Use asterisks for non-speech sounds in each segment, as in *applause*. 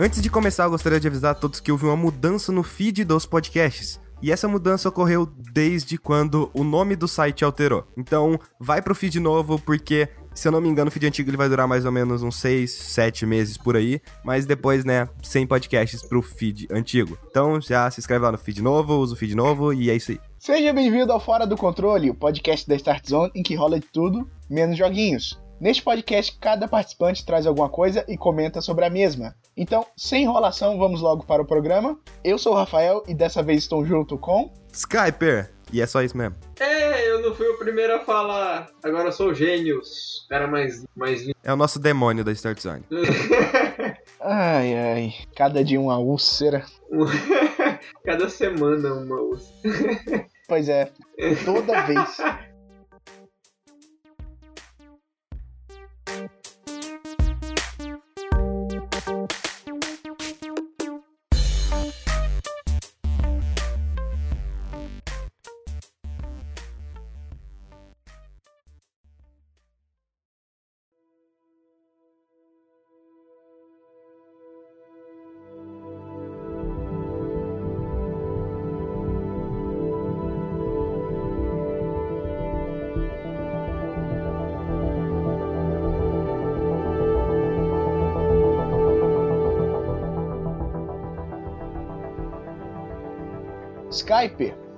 Antes de começar, eu gostaria de avisar a todos que houve uma mudança no feed dos podcasts. E essa mudança ocorreu desde quando o nome do site alterou. Então, vai pro feed novo, porque, se eu não me engano, o feed antigo ele vai durar mais ou menos uns 6, 7 meses por aí. Mas depois, né, sem podcasts pro feed antigo. Então, já se inscreve lá no feed novo, usa o feed novo e é isso aí. Seja bem-vindo ao Fora do Controle, o podcast da Start Zone em que rola de tudo, menos joguinhos. Neste podcast, cada participante traz alguma coisa e comenta sobre a mesma. Então, sem enrolação, vamos logo para o programa. Eu sou o Rafael e dessa vez estou junto com. Skyper! E é só isso mesmo. É, eu não fui o primeiro a falar. Agora eu sou o Gênios. Cara mais, mais lindo. É o nosso demônio da Start Zone. *laughs* Ai, ai. Cada dia uma úlcera. *laughs* Cada semana uma úlcera. Pois é, *laughs* toda vez.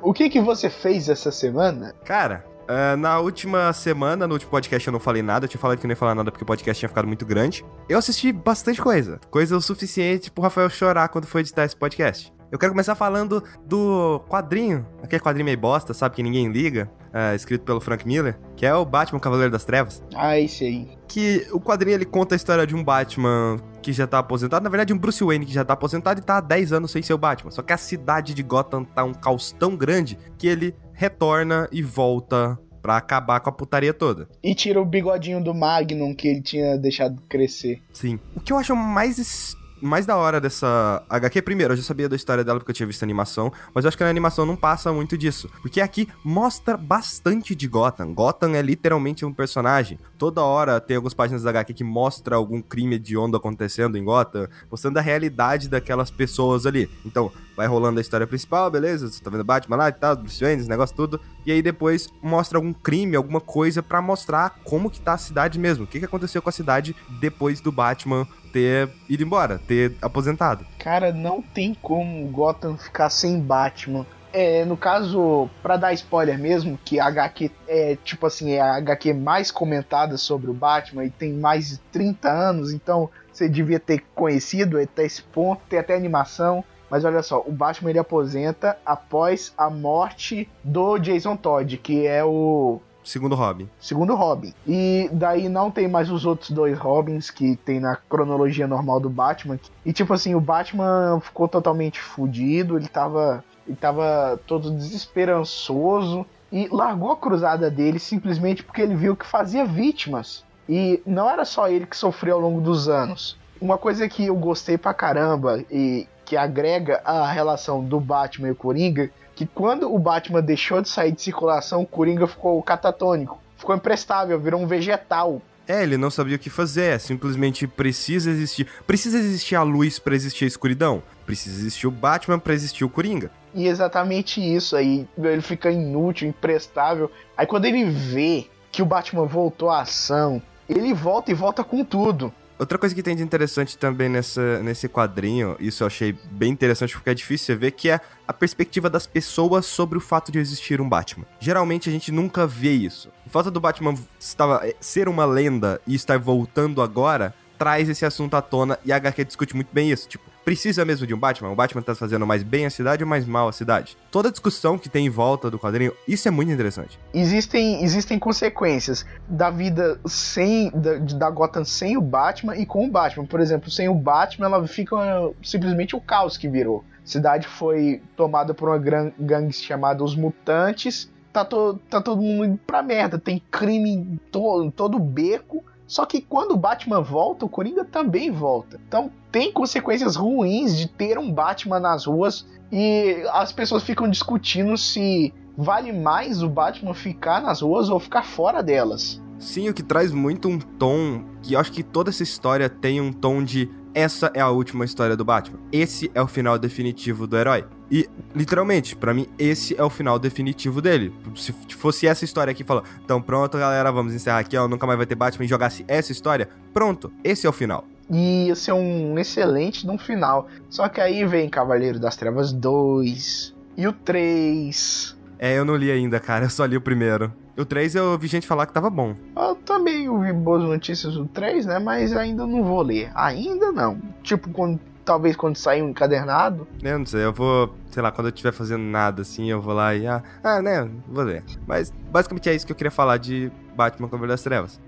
O que, que você fez essa semana? Cara, uh, na última semana, no último podcast eu não falei nada, eu tinha falado que não ia falar nada porque o podcast tinha ficado muito grande. Eu assisti bastante coisa, coisa o suficiente pro Rafael chorar quando foi editar esse podcast. Eu quero começar falando do quadrinho, aquele quadrinho meio bosta, sabe, que ninguém liga, uh, escrito pelo Frank Miller, que é o Batman Cavaleiro das Trevas. Ah, esse aí. Que o quadrinho ele conta a história de um Batman que já tá aposentado, na verdade um Bruce Wayne que já tá aposentado e tá há 10 anos sem ser o Batman. Só que a cidade de Gotham tá um caos tão grande que ele retorna e volta Pra acabar com a putaria toda. E tira o bigodinho do Magnum que ele tinha deixado crescer. Sim. O que eu acho mais mais da hora dessa HQ, primeiro, eu já sabia da história dela porque eu tinha visto a animação, mas eu acho que na animação não passa muito disso. Porque aqui mostra bastante de Gotham. Gotham é literalmente um personagem. Toda hora tem algumas páginas da HQ que mostra algum crime de onda acontecendo em Gotham, mostrando a realidade daquelas pessoas ali. Então, vai rolando a história principal, beleza? Você tá vendo Batman lá e tal, Bruce Wayne, esse negócio tudo. E aí depois mostra algum crime, alguma coisa para mostrar como que tá a cidade mesmo. O que, que aconteceu com a cidade depois do Batman ter ido embora, ter aposentado. Cara, não tem como Gotham ficar sem Batman. É, no caso, para dar spoiler mesmo, que a HQ é tipo assim, é a HQ mais comentada sobre o Batman e tem mais de 30 anos, então você devia ter conhecido até esse ponto, tem até animação. Mas olha só, o Batman ele aposenta após a morte do Jason Todd, que é o Segundo Robin. Segundo Robin. E daí não tem mais os outros dois Robins que tem na cronologia normal do Batman. E tipo assim, o Batman ficou totalmente fudido, ele tava, ele tava todo desesperançoso e largou a cruzada dele simplesmente porque ele viu que fazia vítimas. E não era só ele que sofreu ao longo dos anos. Uma coisa que eu gostei pra caramba e que agrega a relação do Batman e o Coringa que quando o Batman deixou de sair de circulação, o Coringa ficou catatônico, ficou imprestável, virou um vegetal. É, ele não sabia o que fazer, é simplesmente precisa existir. Precisa existir a luz para existir a escuridão. Precisa existir o Batman para existir o Coringa. E exatamente isso aí, ele fica inútil, imprestável. Aí quando ele vê que o Batman voltou à ação, ele volta e volta com tudo. Outra coisa que tem de interessante também nessa, nesse quadrinho, isso eu achei bem interessante porque é difícil você ver, que é a perspectiva das pessoas sobre o fato de existir um Batman. Geralmente a gente nunca vê isso. O fato do Batman estava, ser uma lenda e estar voltando agora traz esse assunto à tona e a HQ discute muito bem isso. Tipo, precisa mesmo de um Batman? O Batman tá fazendo mais bem a cidade ou mais mal a cidade? Toda a discussão que tem em volta do quadrinho, isso é muito interessante. Existem, existem consequências da vida sem da, da Gotham sem o Batman e com o Batman. Por exemplo, sem o Batman, ela fica simplesmente o caos que virou. A cidade foi tomada por uma gangue chamada Os Mutantes. Tá, to, tá todo mundo indo pra merda. Tem crime em to, todo beco só que quando o Batman volta, o Coringa também volta. Então tem consequências ruins de ter um Batman nas ruas e as pessoas ficam discutindo se vale mais o Batman ficar nas ruas ou ficar fora delas. Sim, o que traz muito um tom que eu acho que toda essa história tem um tom de essa é a última história do Batman. Esse é o final definitivo do herói. E, literalmente, pra mim, esse é o final definitivo dele. Se fosse essa história aqui, falou, então pronto, galera, vamos encerrar aqui, ó, nunca mais vai ter Batman e jogasse essa história, pronto, esse é o final. E ia ser um excelente no final. Só que aí vem Cavaleiro das Trevas 2 e o 3. É, eu não li ainda, cara, eu só li o primeiro. O 3 eu vi gente falar que tava bom. Eu também ouvi boas notícias do 3, né? Mas ainda não vou ler. Ainda não. Tipo, quando, talvez quando sair um encadernado. Eu não sei, eu vou, sei lá, quando eu estiver fazendo nada assim, eu vou lá e. Ah, ah, né? Vou ler. Mas basicamente é isso que eu queria falar de Batman Cavaleiro das Trevas.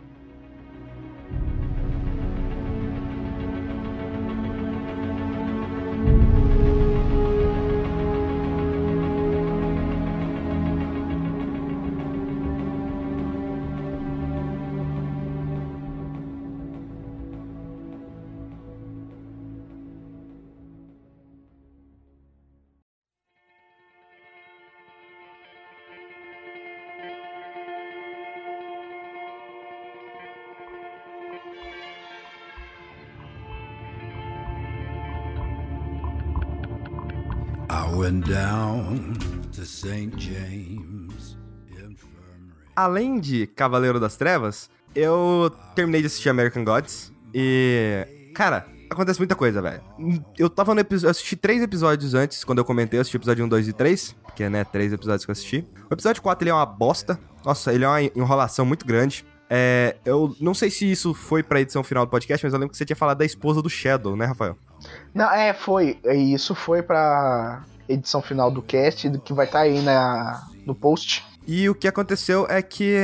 Went down to St. James Infirmary. Além de Cavaleiro das Trevas, eu terminei de assistir American Gods e. Cara, acontece muita coisa, velho. Eu tava no episódio. assisti três episódios antes, quando eu comentei, eu assisti o episódio 1, 2 e 3. Que é, né, três episódios que eu assisti. O episódio 4 ele é uma bosta. Nossa, ele é uma enrolação muito grande. É, eu não sei se isso foi pra edição final do podcast, mas eu lembro que você tinha falado da esposa do Shadow, né, Rafael? Não, é, foi. Isso foi pra edição final do cast, que vai estar tá aí na, no post. E o que aconteceu é que,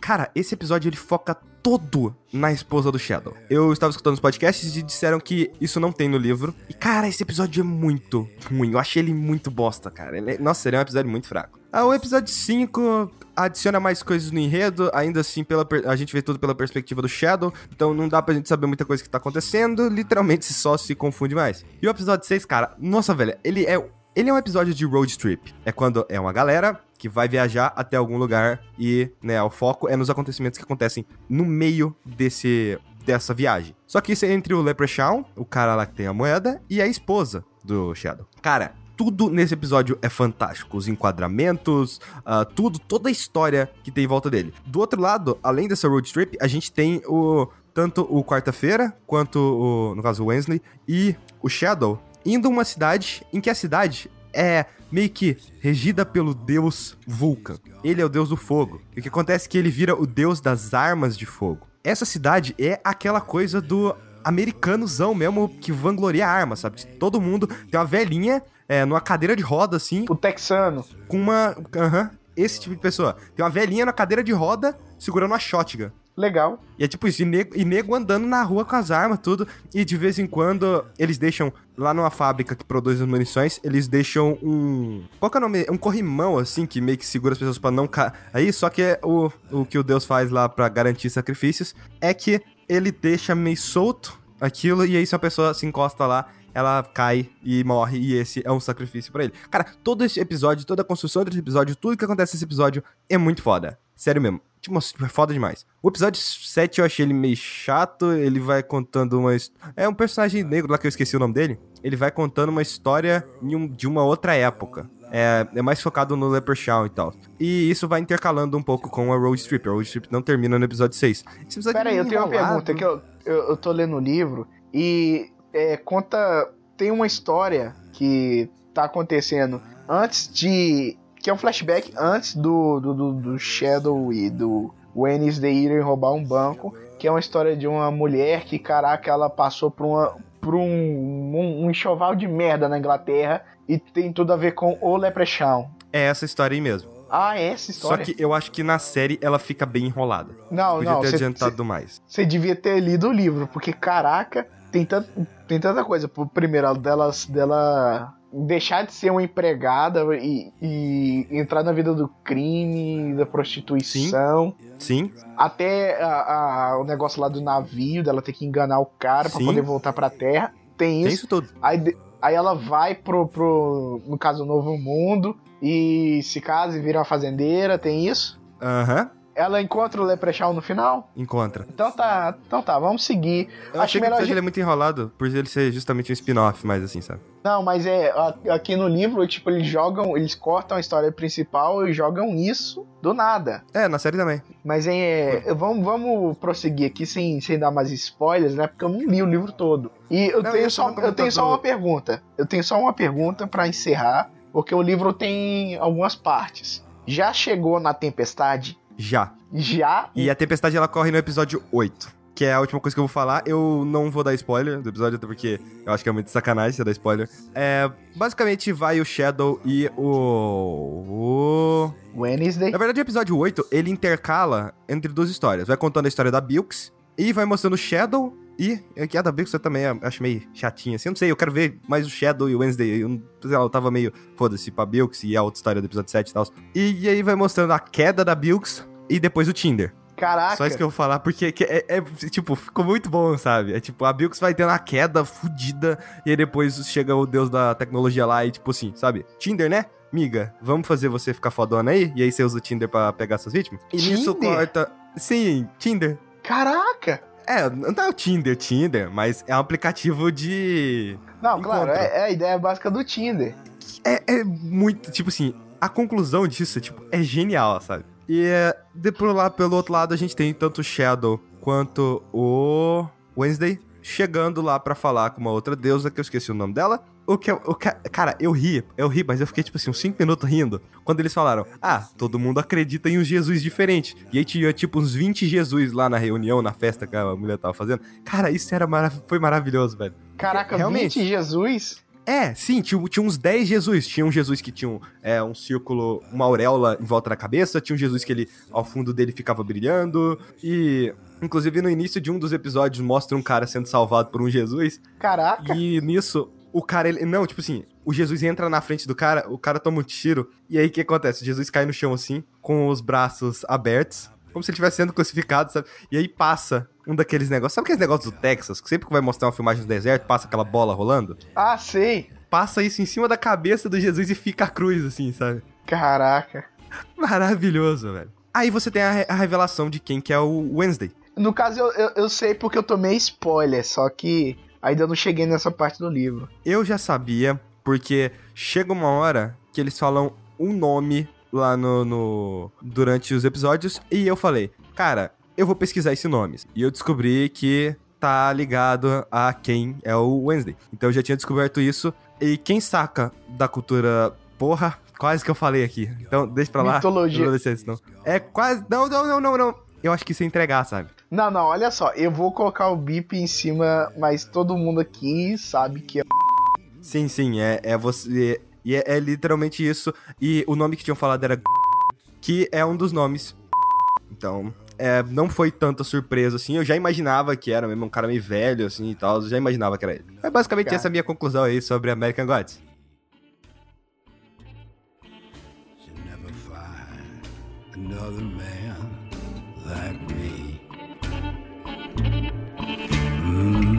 cara, esse episódio ele foca todo na esposa do Shadow. Eu estava escutando os podcasts e disseram que isso não tem no livro. E, cara, esse episódio é muito ruim. Eu achei ele muito bosta, cara. Ele é... Nossa, ele é um episódio muito fraco. Ah, o episódio 5 adiciona mais coisas no enredo, ainda assim pela a gente vê tudo pela perspectiva do Shadow, então não dá pra gente saber muita coisa que tá acontecendo, literalmente *laughs* só se confunde mais. E o episódio 6, cara, nossa, velho, ele é ele é um episódio de road trip. É quando é uma galera que vai viajar até algum lugar e, né, o foco é nos acontecimentos que acontecem no meio desse dessa viagem. Só que isso é entre o Leprechaun, o cara lá que tem a moeda, e a esposa do Shadow. Cara, tudo nesse episódio é fantástico. Os enquadramentos, uh, tudo, toda a história que tem em volta dele. Do outro lado, além dessa road trip, a gente tem o tanto o quarta-feira quanto o, no caso, o Wesley e o Shadow indo a uma cidade em que a cidade é meio que regida pelo deus Vulcan. Ele é o deus do fogo. E o que acontece é que ele vira o deus das armas de fogo. Essa cidade é aquela coisa do americanozão mesmo que vangloria a arma, sabe? Todo mundo tem uma velhinha é, numa cadeira de roda assim. O texano. Com uma. Aham. Uhum, esse tipo de pessoa. Tem uma velhinha na cadeira de roda segurando uma shotgun. Legal. E é tipo isso, e nego, e nego andando na rua com as armas, tudo. E de vez em quando eles deixam, lá numa fábrica que produz as munições, eles deixam um. Qual que é o nome? Um corrimão, assim, que meio que segura as pessoas para não cair. Aí, só que é o, o que o Deus faz lá para garantir sacrifícios é que ele deixa meio solto aquilo, e aí se a pessoa se encosta lá, ela cai e morre, e esse é um sacrifício para ele. Cara, todo esse episódio, toda a construção desse episódio, tudo que acontece nesse episódio é muito foda. Sério mesmo. Tipo, é foda demais. O episódio 7 eu achei ele meio chato. Ele vai contando uma. É um personagem negro lá que eu esqueci o nome dele. Ele vai contando uma história de uma outra época. É, é mais focado no Leprechaun e tal. E isso vai intercalando um pouco com a Road Strip. A Road Strip não termina no episódio 6. Pera aí, eu tenho uma pergunta que eu, eu, eu tô lendo o livro e é, conta. Tem uma história que tá acontecendo antes de que é um flashback antes do, do, do, do Shadow e do Wednesday irem roubar um banco, que é uma história de uma mulher que, caraca, ela passou por, uma, por um, um, um enxoval de merda na Inglaterra e tem tudo a ver com o Leprechaun. É essa história aí mesmo. Ah, é essa história? Só que eu acho que na série ela fica bem enrolada. Não, Podia não. ter cê, adiantado cê, mais. Você devia ter lido o livro, porque caraca, tem, tanto, tem tanta coisa. Primeiro, dela, dela deixar de ser uma empregada e, e, entrar na vida do crime, da prostituição. Sim. Sim. Até a, a, o negócio lá do navio, dela ter que enganar o cara para poder voltar pra terra. Tem isso. Tem isso tudo. Aí, aí ela vai pro, pro, no caso, Novo Mundo e se casa e vira uma fazendeira, tem isso. Aham. Uhum. Ela encontra o Leprechaun no final? Encontra. Então tá, então tá, vamos seguir. Eu achei que o episódio ele é muito enrolado, por ele ser justamente um spin-off, mais assim, sabe? Não, mas é, aqui no livro, tipo, eles jogam, eles cortam a história principal e jogam isso do nada. É, na série também. Mas é, vamos, vamos prosseguir aqui sem, sem dar mais spoilers, né? Porque eu não li o livro todo. E eu não, tenho, só, eu tenho só uma pergunta. Eu tenho só uma pergunta para encerrar, porque o livro tem algumas partes. Já chegou na tempestade? Já. Já? E a tempestade ela corre no episódio 8. Que é a última coisa que eu vou falar. Eu não vou dar spoiler do episódio, até porque eu acho que é muito sacanagem você dar spoiler. É. Basicamente vai o Shadow e o. O. Wednesday. Na verdade, o episódio 8 ele intercala entre duas histórias. Vai contando a história da Bilks e vai mostrando o Shadow e aqui a da Bilks eu também acho meio chatinha, assim. Eu não sei, eu quero ver mais o Shadow e o Wednesday. Eu, sei lá, eu tava meio, foda-se, pra Bilks e a outra história do episódio 7 e tal. E, e aí vai mostrando a queda da Bilks e depois o Tinder. Caraca. Só isso que eu vou falar, porque é, é, tipo, ficou muito bom, sabe? É tipo, a Bilks vai tendo uma queda fodida, e aí depois chega o deus da tecnologia lá e, tipo assim, sabe? Tinder, né? Miga, vamos fazer você ficar fodona aí? E aí você usa o Tinder pra pegar suas vítimas? E Tinder? nisso corta. Sim, Tinder. Caraca! É, não é o Tinder, Tinder, mas é um aplicativo de. Não, encontro. claro, é, é, a ideia básica do Tinder. É, é muito, tipo assim, a conclusão disso tipo, é genial, sabe? E é, de por lá, pelo outro lado, a gente tem tanto o Shadow quanto o Wednesday chegando lá para falar com uma outra deusa, que eu esqueci o nome dela. O que, o que, cara, eu ri, eu ri, mas eu fiquei tipo assim, uns 5 minutos rindo. Quando eles falaram, ah, todo mundo acredita em um Jesus diferente. E aí tinha tipo uns 20 Jesus lá na reunião, na festa que a mulher tava fazendo. Cara, isso era marav foi maravilhoso, velho. Caraca, Realmente, 20 Jesus? É, sim, tinha, tinha uns 10 Jesus. Tinha um Jesus que tinha um, é, um círculo, uma auréola em volta da cabeça. Tinha um Jesus que ele, ao fundo dele ficava brilhando. E, inclusive, no início de um dos episódios, mostra um cara sendo salvado por um Jesus. Caraca! E nisso, o cara, ele. Não, tipo assim, o Jesus entra na frente do cara, o cara toma um tiro. E aí o que acontece? O Jesus cai no chão assim, com os braços abertos como se ele estivesse sendo crucificado, sabe? E aí passa um daqueles negócios. Sabe aqueles negócios do Texas? Que sempre que vai mostrar uma filmagem do deserto, passa aquela bola rolando? Ah, sei. Passa isso em cima da cabeça do Jesus e fica a cruz, assim, sabe? Caraca. Maravilhoso, velho. Aí você tem a, a revelação de quem que é o Wednesday. No caso, eu, eu, eu sei porque eu tomei spoiler, só que ainda não cheguei nessa parte do livro. Eu já sabia, porque chega uma hora que eles falam um nome lá no, no, durante os episódios e eu falei, cara, eu vou pesquisar esse nome. E eu descobri que tá ligado a quem é o Wednesday. Então eu já tinha descoberto isso. E quem saca da cultura. Porra, quase que eu falei aqui. Então deixa pra lá. Mitologia. Não isso, não. É quase. Não, não, não, não, não. Eu acho que isso é entregar, sabe? Não, não, olha só. Eu vou colocar o bip em cima, mas todo mundo aqui sabe que é. Sim, sim, é, é você. E é, é literalmente isso. E o nome que tinham falado era que é um dos nomes. Então, é, não foi tanta surpresa assim. Eu já imaginava que era mesmo um cara meio velho assim e tal. Eu já imaginava que era ele. É basicamente cara. essa minha conclusão aí sobre American Gods. Another man like Que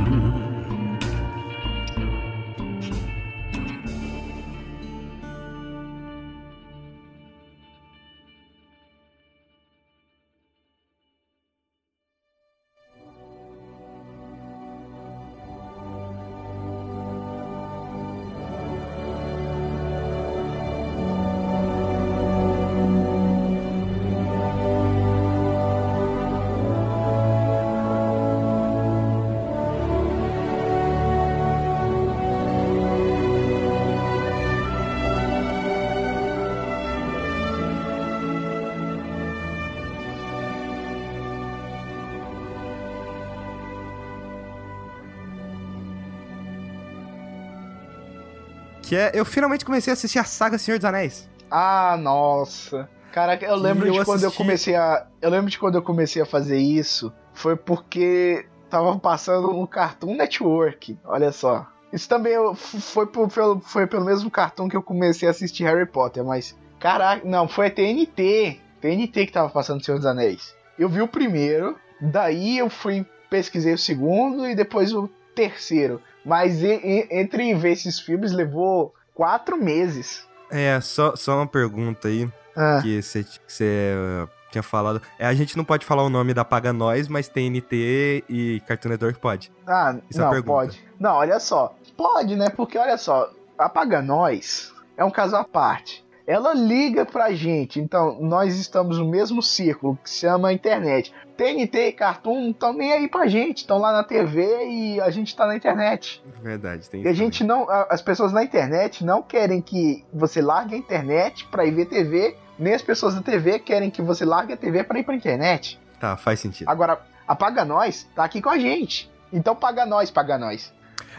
é, eu finalmente comecei a assistir a saga Senhor dos Anéis. Ah, nossa. Caraca, eu lembro eu de quando assisti... eu comecei a. Eu lembro de quando eu comecei a fazer isso. Foi porque tava passando no Cartoon Network. Olha só. Isso também foi, por, foi, pelo mesmo cartão que eu comecei a assistir Harry Potter, mas. Caraca, não, foi a TNT. TNT que tava passando Senhor dos Anéis. Eu vi o primeiro, daí eu fui pesquisei o segundo e depois o terceiro. Mas e, e, entre ver esses filmes levou quatro meses. É, só, só uma pergunta aí. Ah. Que você tinha falado. É, a gente não pode falar o nome da Paga Nós, mas TNT e Cartoon Network pode. Ah, Isso é não, pode. Não, olha só. Pode, né? Porque olha só, a Paga Nós é um caso à parte. Ela liga pra gente, então nós estamos no mesmo círculo que se chama internet. TNT e Cartoon não estão nem aí pra gente, estão lá na TV e a gente tá na internet. Verdade, tem E a gente não. As pessoas na internet não querem que você largue a internet pra ir ver TV, nem as pessoas da TV querem que você largue a TV pra ir pra internet. Tá, faz sentido. Agora, a Paga Nós tá aqui com a gente. Então paga nós, paga nós.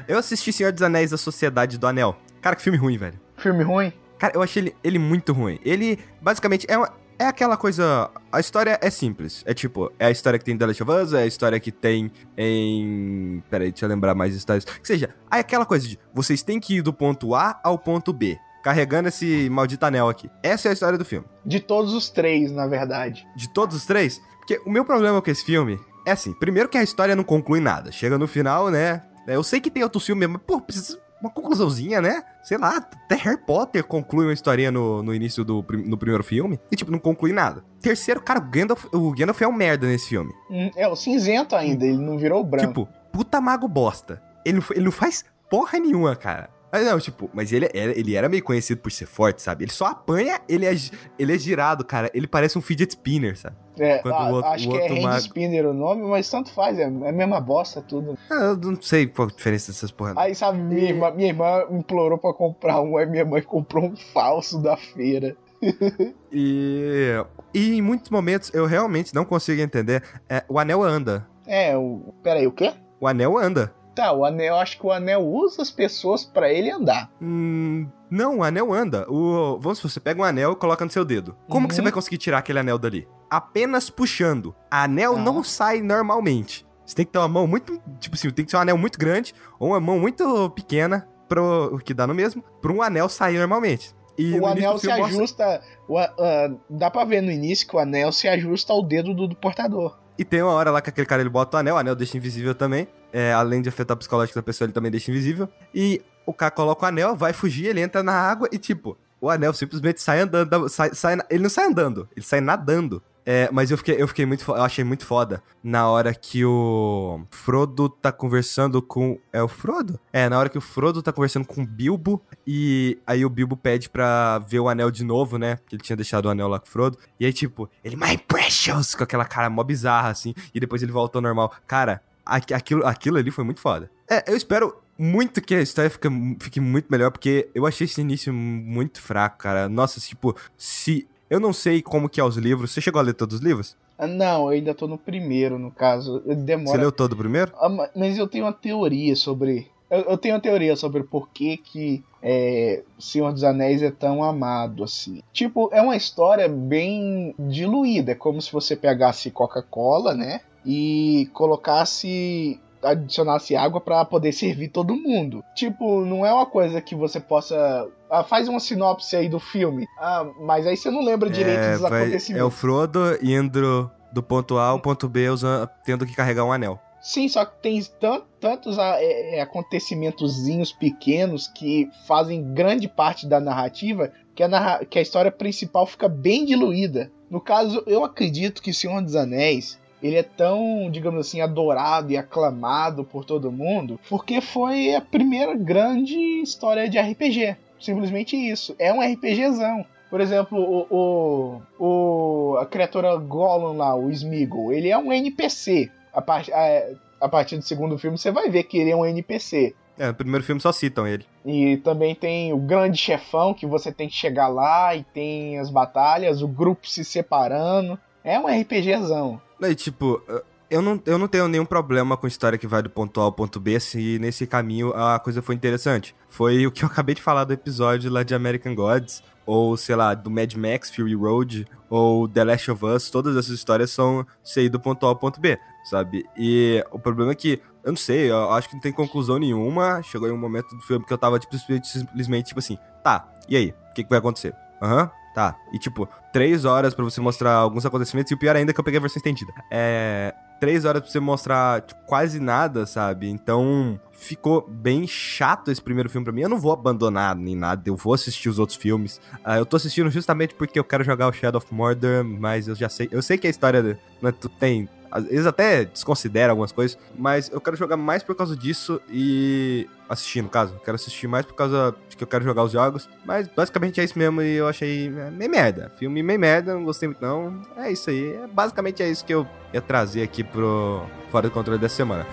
Eu assisti Senhor dos Anéis da Sociedade do Anel. Cara, que filme ruim, velho. Filme ruim? Cara, eu achei ele, ele muito ruim. Ele, basicamente, é, uma- é aquela coisa. A história é simples. É tipo, é a história que tem em The Last of Us, é a história que tem em. Peraí, deixa eu lembrar mais histórias. Que seja, é aquela coisa de vocês têm que ir do ponto A ao ponto B. Carregando esse maldito anel aqui. Essa é a história do filme. De todos os três, na verdade. De todos os três. Porque o meu problema com esse filme é assim: primeiro que a história não conclui nada. Chega no final, né? Eu sei que tem outro filme, mas, pô, precisa uma conclusãozinha, né? Sei lá, até Harry Potter conclui uma historinha no, no início do no primeiro filme. E, tipo, não conclui nada. Terceiro, cara, o Gandalf, o Gandalf é um merda nesse filme. Hum, É o cinzento ainda, ele não virou branco. Tipo, puta mago bosta. Ele ele não faz porra nenhuma, cara. Mas não, tipo, mas ele, era- ele era meio conhecido por ser forte, sabe? Ele só apanha, ele é, ele é girado, cara. Ele parece um fidget spinner, sabe? é, a- o outro- acho o que é outro Hand mago- Spinner o nome, mas tanto faz, é, é a mesma bosta tudo. Ah, Eu não sei qual a diferença dessas porra. Aí, sabe, minha, irmã, minha irmã implorou pra comprar um, aí minha mãe comprou um falso da feira. *laughs* E, e em muitos momentos eu realmente não consigo entender. É, o anel anda. É, o. Peraí, o quê? O anel anda. Tá, o anel, acho que o anel usa as pessoas pra ele andar. Hum, não, o anel anda. O, vamos supor, você pega um anel e coloca no seu dedo. Como que Uhum. você vai conseguir tirar aquele anel dali? Apenas puxando. Anel Ah. não sai normalmente. Você tem que ter uma mão muito. Tipo assim, tem que ser um anel muito grande ou uma mão muito pequena, pro, o que dá no mesmo, pra um anel sair normalmente. E o anel se mostra- ajusta. o ah, dá pra ver no início que o anel se ajusta ao dedo do, do portador. E tem uma hora lá que aquele cara ele bota o anel, o anel deixa invisível também. É, além de afetar o psicológico da pessoa, ele também deixa invisível. E o cara coloca o anel, vai fugir, ele entra na água e, tipo, o anel simplesmente sai andando. Sai, sai ele não sai andando, ele sai nadando. É, mas eu fiquei, eu fiquei muito. Eu achei muito foda na hora que o Frodo tá conversando com. É o Frodo? É, na hora que o Frodo tá conversando com o Bilbo. E aí o Bilbo pede pra ver o anel de novo, né? Porque ele tinha deixado o anel lá com o Frodo. E aí, tipo, ele, My Precious! Com aquela cara mó bizarra, assim. E depois ele volta ao normal. Cara, aqui- aquilo, aquilo ali foi muito foda. É, eu espero muito que a história fique, fique muito melhor, porque eu achei esse início muito fraco, cara. Nossa, tipo, se. Eu não sei como que é os livros. Você chegou a ler todos os livros? Ah, Não, eu ainda tô no primeiro, no caso. Você Demora. leu todo o primeiro? Ah, ma- Mas eu tenho uma teoria sobre. Eu, eu tenho uma teoria sobre por que, que é, Senhor dos Anéis é tão amado assim. Tipo, é uma história bem diluída. É como se você pegasse Coca-Cola, né? E colocasse. Adicionasse água pra poder servir todo mundo. Tipo, não é uma coisa que você possa. Ah, faz uma sinopse aí do filme. Ah, mas aí você não lembra direito É, dos vai- acontecimentos. é o Frodo indo do ponto A ao ponto B usando, tendo que carregar um anel. Sim, só que tem tan- tantos ah, é, é, acontecimentozinhos pequenos que fazem grande parte da narrativa que a, narra- que a história principal fica bem diluída. No caso, eu acredito que Senhor dos Anéis ele é tão, digamos assim, adorado e aclamado por todo mundo porque foi a primeira grande história de RPG. Simplesmente isso. É um RPGzão. Por exemplo, o, o, o- a criatura Gollum lá, o Smeagol, ele é um NPC. A, par, a, a partir do segundo filme você vai ver que ele é um NPC. É, no primeiro filme só citam ele. E também tem o grande chefão que você tem que chegar lá e tem as batalhas, o grupo se separando. É um RPGzão. E tipo, eu não, eu não tenho nenhum problema com história que vai do ponto A ao ponto B se nesse caminho a coisa foi interessante. Foi o que eu *laughs* acabei de falar do episódio lá de American Gods, ou sei lá, do Mad Max Fury Road, ou The Last of Us, todas essas histórias são sair do ponto A ao ponto B, sabe? E o problema é que, eu não sei, eu acho que não tem conclusão nenhuma. Chegou em um momento do filme que eu tava tipo, simplesmente tipo assim, tá, e aí? O que, que vai acontecer? Aham, tá. E tipo, três horas pra você mostrar alguns acontecimentos, e o pior ainda é que eu peguei a versão estendida. É. três horas pra você mostrar tipo, quase nada, sabe? Então ficou bem chato esse primeiro filme pra mim. Eu não vou abandonar nem nada, eu vou assistir os outros filmes. Uh, eu tô assistindo justamente porque eu quero jogar o Shadow of Mordor, mas eu já sei. Eu sei que a história né, tu tem vezes até desconsidera algumas coisas, mas eu quero jogar mais por causa disso e assistir, no caso. Quero assistir mais por causa de que eu quero jogar os jogos, mas basicamente é isso mesmo e eu achei é, meio merda. Filme meio merda, não gostei muito não. É isso aí, é, basicamente é isso que eu ia trazer aqui pro Fora do Controle dessa semana.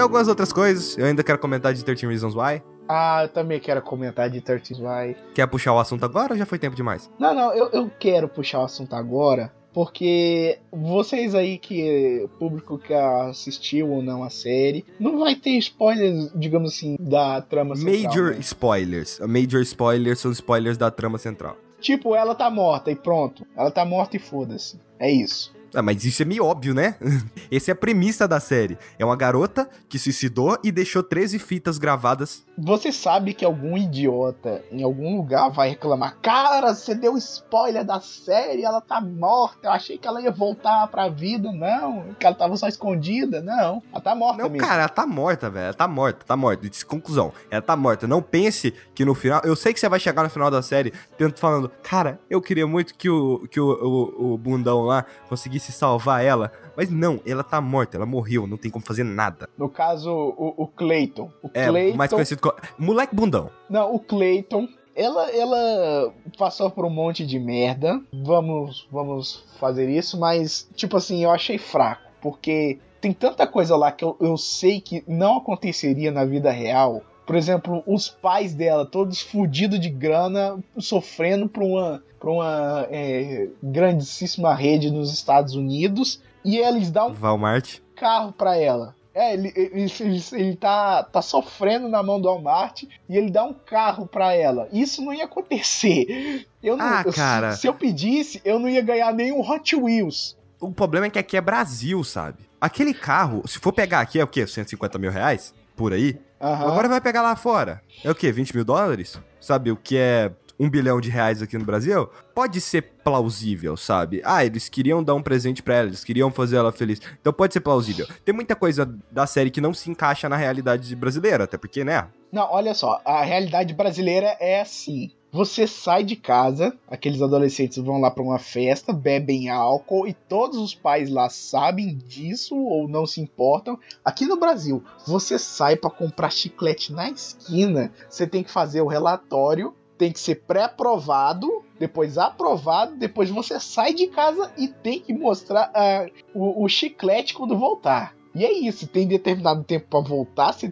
Algumas outras coisas. Eu ainda quero comentar de 13 Reasons Why. Ah, eu também quero comentar de 13 Why. Quer puxar o assunto agora ou já foi tempo demais? Não, não, eu, eu quero puxar o assunto agora. Porque vocês aí que público que assistiu ou não a série, não vai ter spoilers, digamos assim, da trama central. Major né? spoilers. Major spoilers são spoilers da trama central. Tipo, ela tá morta e pronto. Ela tá morta e foda-se. É isso. Ah, mas isso é meio óbvio, né? *laughs* Essa é a premissa da série. É uma garota que suicidou e deixou 13 fitas gravadas. Você sabe que algum idiota em algum lugar vai reclamar: Cara, você deu spoiler da série, ela tá morta. Eu achei que ela ia voltar pra vida. Não, que ela tava só escondida. Não, ela tá morta Não, mesmo. cara, ela tá morta, velho. Ela tá morta, tá morta. Conclusão, ela tá morta. Não pense que no final. Eu sei que você vai chegar no final da série tento falando: Cara, eu queria muito que o, que o, o, o bundão lá conseguisse se salvar ela. Mas não, ela tá morta, ela morreu, não tem como fazer nada. No caso, o, o Clayton. O é, Clayton... mais conhecido como... Moleque bundão. Não, o Clayton, ela, ela passou por um monte de merda. Vamos, vamos fazer isso, mas, tipo assim, eu achei fraco. Porque tem tanta coisa lá que eu, eu sei que não aconteceria na vida real. Por exemplo, os pais dela, todos fodidos de grana, sofrendo por uma para uma é, grandíssima rede nos Estados Unidos e eles dão um Walmart. carro para ela. É, ele, ele, ele, ele, tá, tá sofrendo na mão do Walmart e ele dá um carro para ela. Isso não ia acontecer. Eu não, ah, cara. se eu pedisse, eu não ia ganhar nenhum Hot Wheels. O problema é que aqui é Brasil, sabe? Aquele carro, se for pegar aqui, é o quê? 150 mil reais? Por aí? Uhum. Agora vai pegar lá fora. É o quê? 20 mil dólares? Sabe? O que é um bilhão de reais aqui no Brasil, pode ser plausível, sabe? Ah, eles queriam dar um presente para ela, eles queriam fazer ela feliz. Então pode ser plausível. Tem muita coisa da série que não se encaixa na realidade brasileira, até porque, né? Não, olha só, a realidade brasileira é assim. Você sai de casa, aqueles adolescentes vão lá para uma festa, bebem álcool e todos os pais lá sabem disso ou não se importam. Aqui no Brasil, você sai para comprar chiclete na esquina, você tem que fazer o relatório tem que ser pré-aprovado, depois aprovado, depois você sai de casa e tem que mostrar uh, o, o, chiclete quando voltar. E é isso, tem determinado tempo para voltar, você,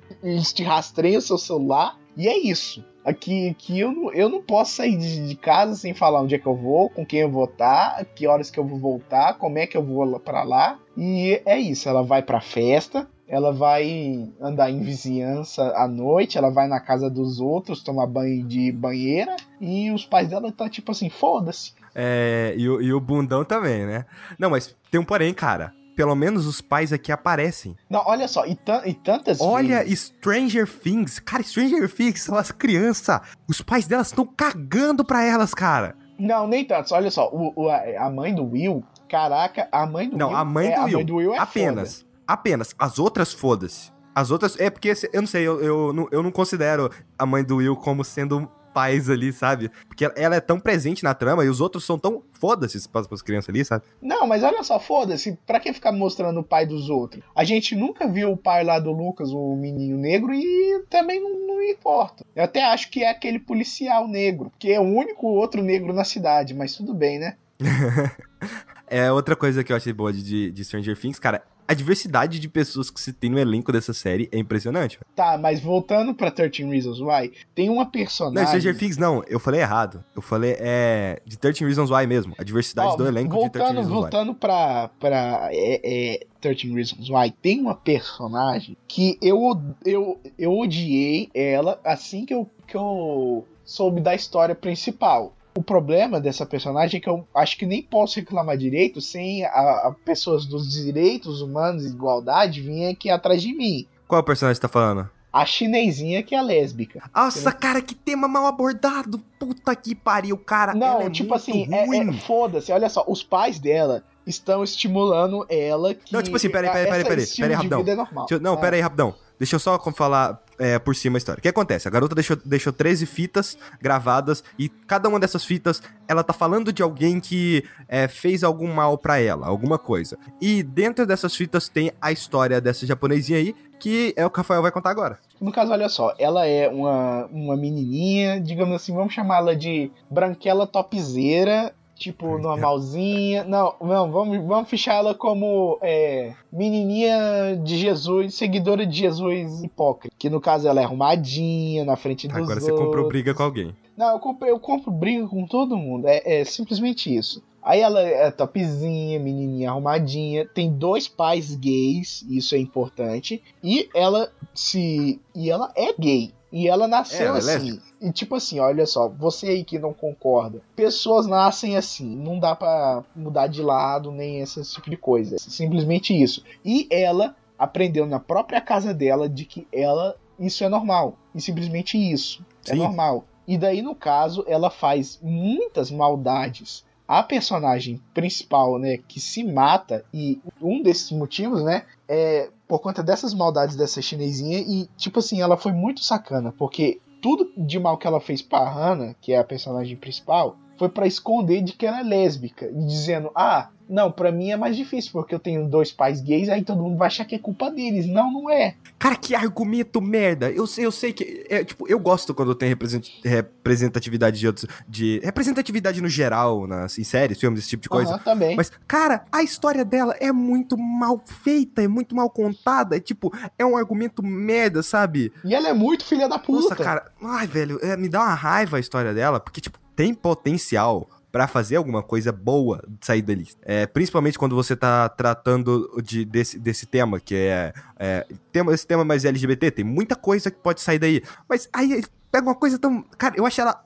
te rastreiam o seu celular, e é isso. Aqui, aqui eu, não, eu não posso sair de, de, casa sem falar onde é que eu vou, com quem eu vou estar, que horas que eu vou voltar, como é que eu vou para lá. E é isso, ela vai pra festa, ela vai andar em vizinhança à noite, ela vai na casa dos outros tomar banho de banheira e os pais dela tá tipo assim, foda-se. É, e, e o bundão também, né? Não, mas tem um porém, cara pelo menos os pais aqui aparecem. Não, olha só, e, e tantas Olha. Stranger Things. Cara, Stranger Things são as crianças. Os pais delas estão cagando pra elas, cara. Não, nem tanto. Olha só, o, o, a mãe do Will, caraca, a mãe do Não, Will. Não, a mãe é, do Will. A mãe do Will é apenas. Foda. Apenas. As outras, foda-se. As outras. É porque, eu não sei, eu, eu, eu não considero a mãe do Will como sendo pais ali, sabe? Porque ela é tão presente na trama e os outros são tão foda-se para as crianças ali, sabe? Não, mas olha só, foda-se, pra que ficar mostrando o pai dos outros? A gente nunca viu o pai lá do Lucas, o menino negro, e também não, não importa. Eu até acho que é aquele policial negro, que é o único outro negro na cidade, mas tudo bem, né? *laughs* é outra coisa que eu achei boa de, de Stranger Things, cara. A diversidade de pessoas que se tem no elenco dessa série é impressionante. Tá, mas voltando pra 13 Reasons Why, tem uma Não, personagem. Stranger Things não, eu falei errado. Eu falei é de 13 Reasons Why mesmo. A diversidade Ó, do elenco de 13 voltando, Reasons Why. voltando pra, pra é, é, 13 Reasons Why, tem uma personagem que eu, eu, eu odiei ela assim que eu, que eu soube da história principal. O problema dessa personagem é que eu acho que nem posso reclamar direito sem a, a pessoas dos direitos humanos e igualdade virem aqui atrás de mim. Qual personagem tá falando? A chinesinha que é lésbica. Nossa, cara, que tema mal abordado. Puta que pariu, cara. Não, é tipo assim, é, ruim. é- foda-se, olha só, os pais dela estão estimulando ela que. Não, tipo assim, peraí, peraí, peraí, peraí, peraí, de rapidão. vida é normal. Eu- não, Ah. pera aí, rapidão. Deixa eu só falar é, por cima a história. O que acontece? A garota deixou, deixou 13 fitas gravadas e cada uma dessas fitas, ela tá falando de alguém que é, fez algum mal pra ela, alguma coisa. E dentro dessas fitas tem a história dessa japonesinha aí, que é o que o Rafael vai contar agora. No caso, olha só, ela é uma, uma menininha, digamos assim, vamos chamá-la de branquela topzeira, tipo, normalzinha. Não, não, vamos, vamos fichar ela como é, menininha de Jesus, seguidora de Jesus hipócrita. Que no caso ela é arrumadinha, na frente dos agora você outros. comprou briga com alguém. Não, eu compro, eu compro briga com todo mundo. É, é simplesmente isso. Aí ela é topzinha, menininha arrumadinha, tem dois pais gays, isso é importante. E ela se. E ela é gay. E ela nasceu ela é assim. E tipo assim, olha só, você aí que não concorda. Pessoas nascem assim, não dá pra mudar de lado nem esse tipo de coisa. É simplesmente isso. E ela aprendeu na própria casa dela de que ela isso é normal. E simplesmente isso. É Sim. normal. E daí, no caso, ela faz muitas maldades. A personagem principal, né, que se mata, e um desses motivos, né, é por conta dessas maldades dessa chinesinha, e tipo assim, ela foi muito sacana, porque tudo de mal que ela fez pra Hannah, que é a personagem principal, foi pra esconder de que ela é lésbica, e dizendo, ah, não, pra mim é mais difícil, porque eu tenho dois pais gays, aí todo mundo vai achar que é culpa deles. Não, não é. Cara, que argumento merda. Eu sei, eu sei que. É, tipo, eu gosto quando tem represent- representatividade de outros. De, representatividade no geral, nas, em séries, filmes, esse tipo de coisa. Aham, também. Mas, cara, a história dela é muito mal feita, é muito mal contada. É tipo, é um argumento merda, sabe? E ela é muito filha da puta. Nossa, cara, ai, velho, é, me dá uma raiva a história dela, porque, tipo, tem potencial pra fazer alguma coisa boa sair dali. É, principalmente quando você tá tratando de, desse, desse tema, que é, é tema, esse tema mais LGBT, tem muita coisa que pode sair daí. Mas aí pega uma coisa tão. Cara, eu acho ela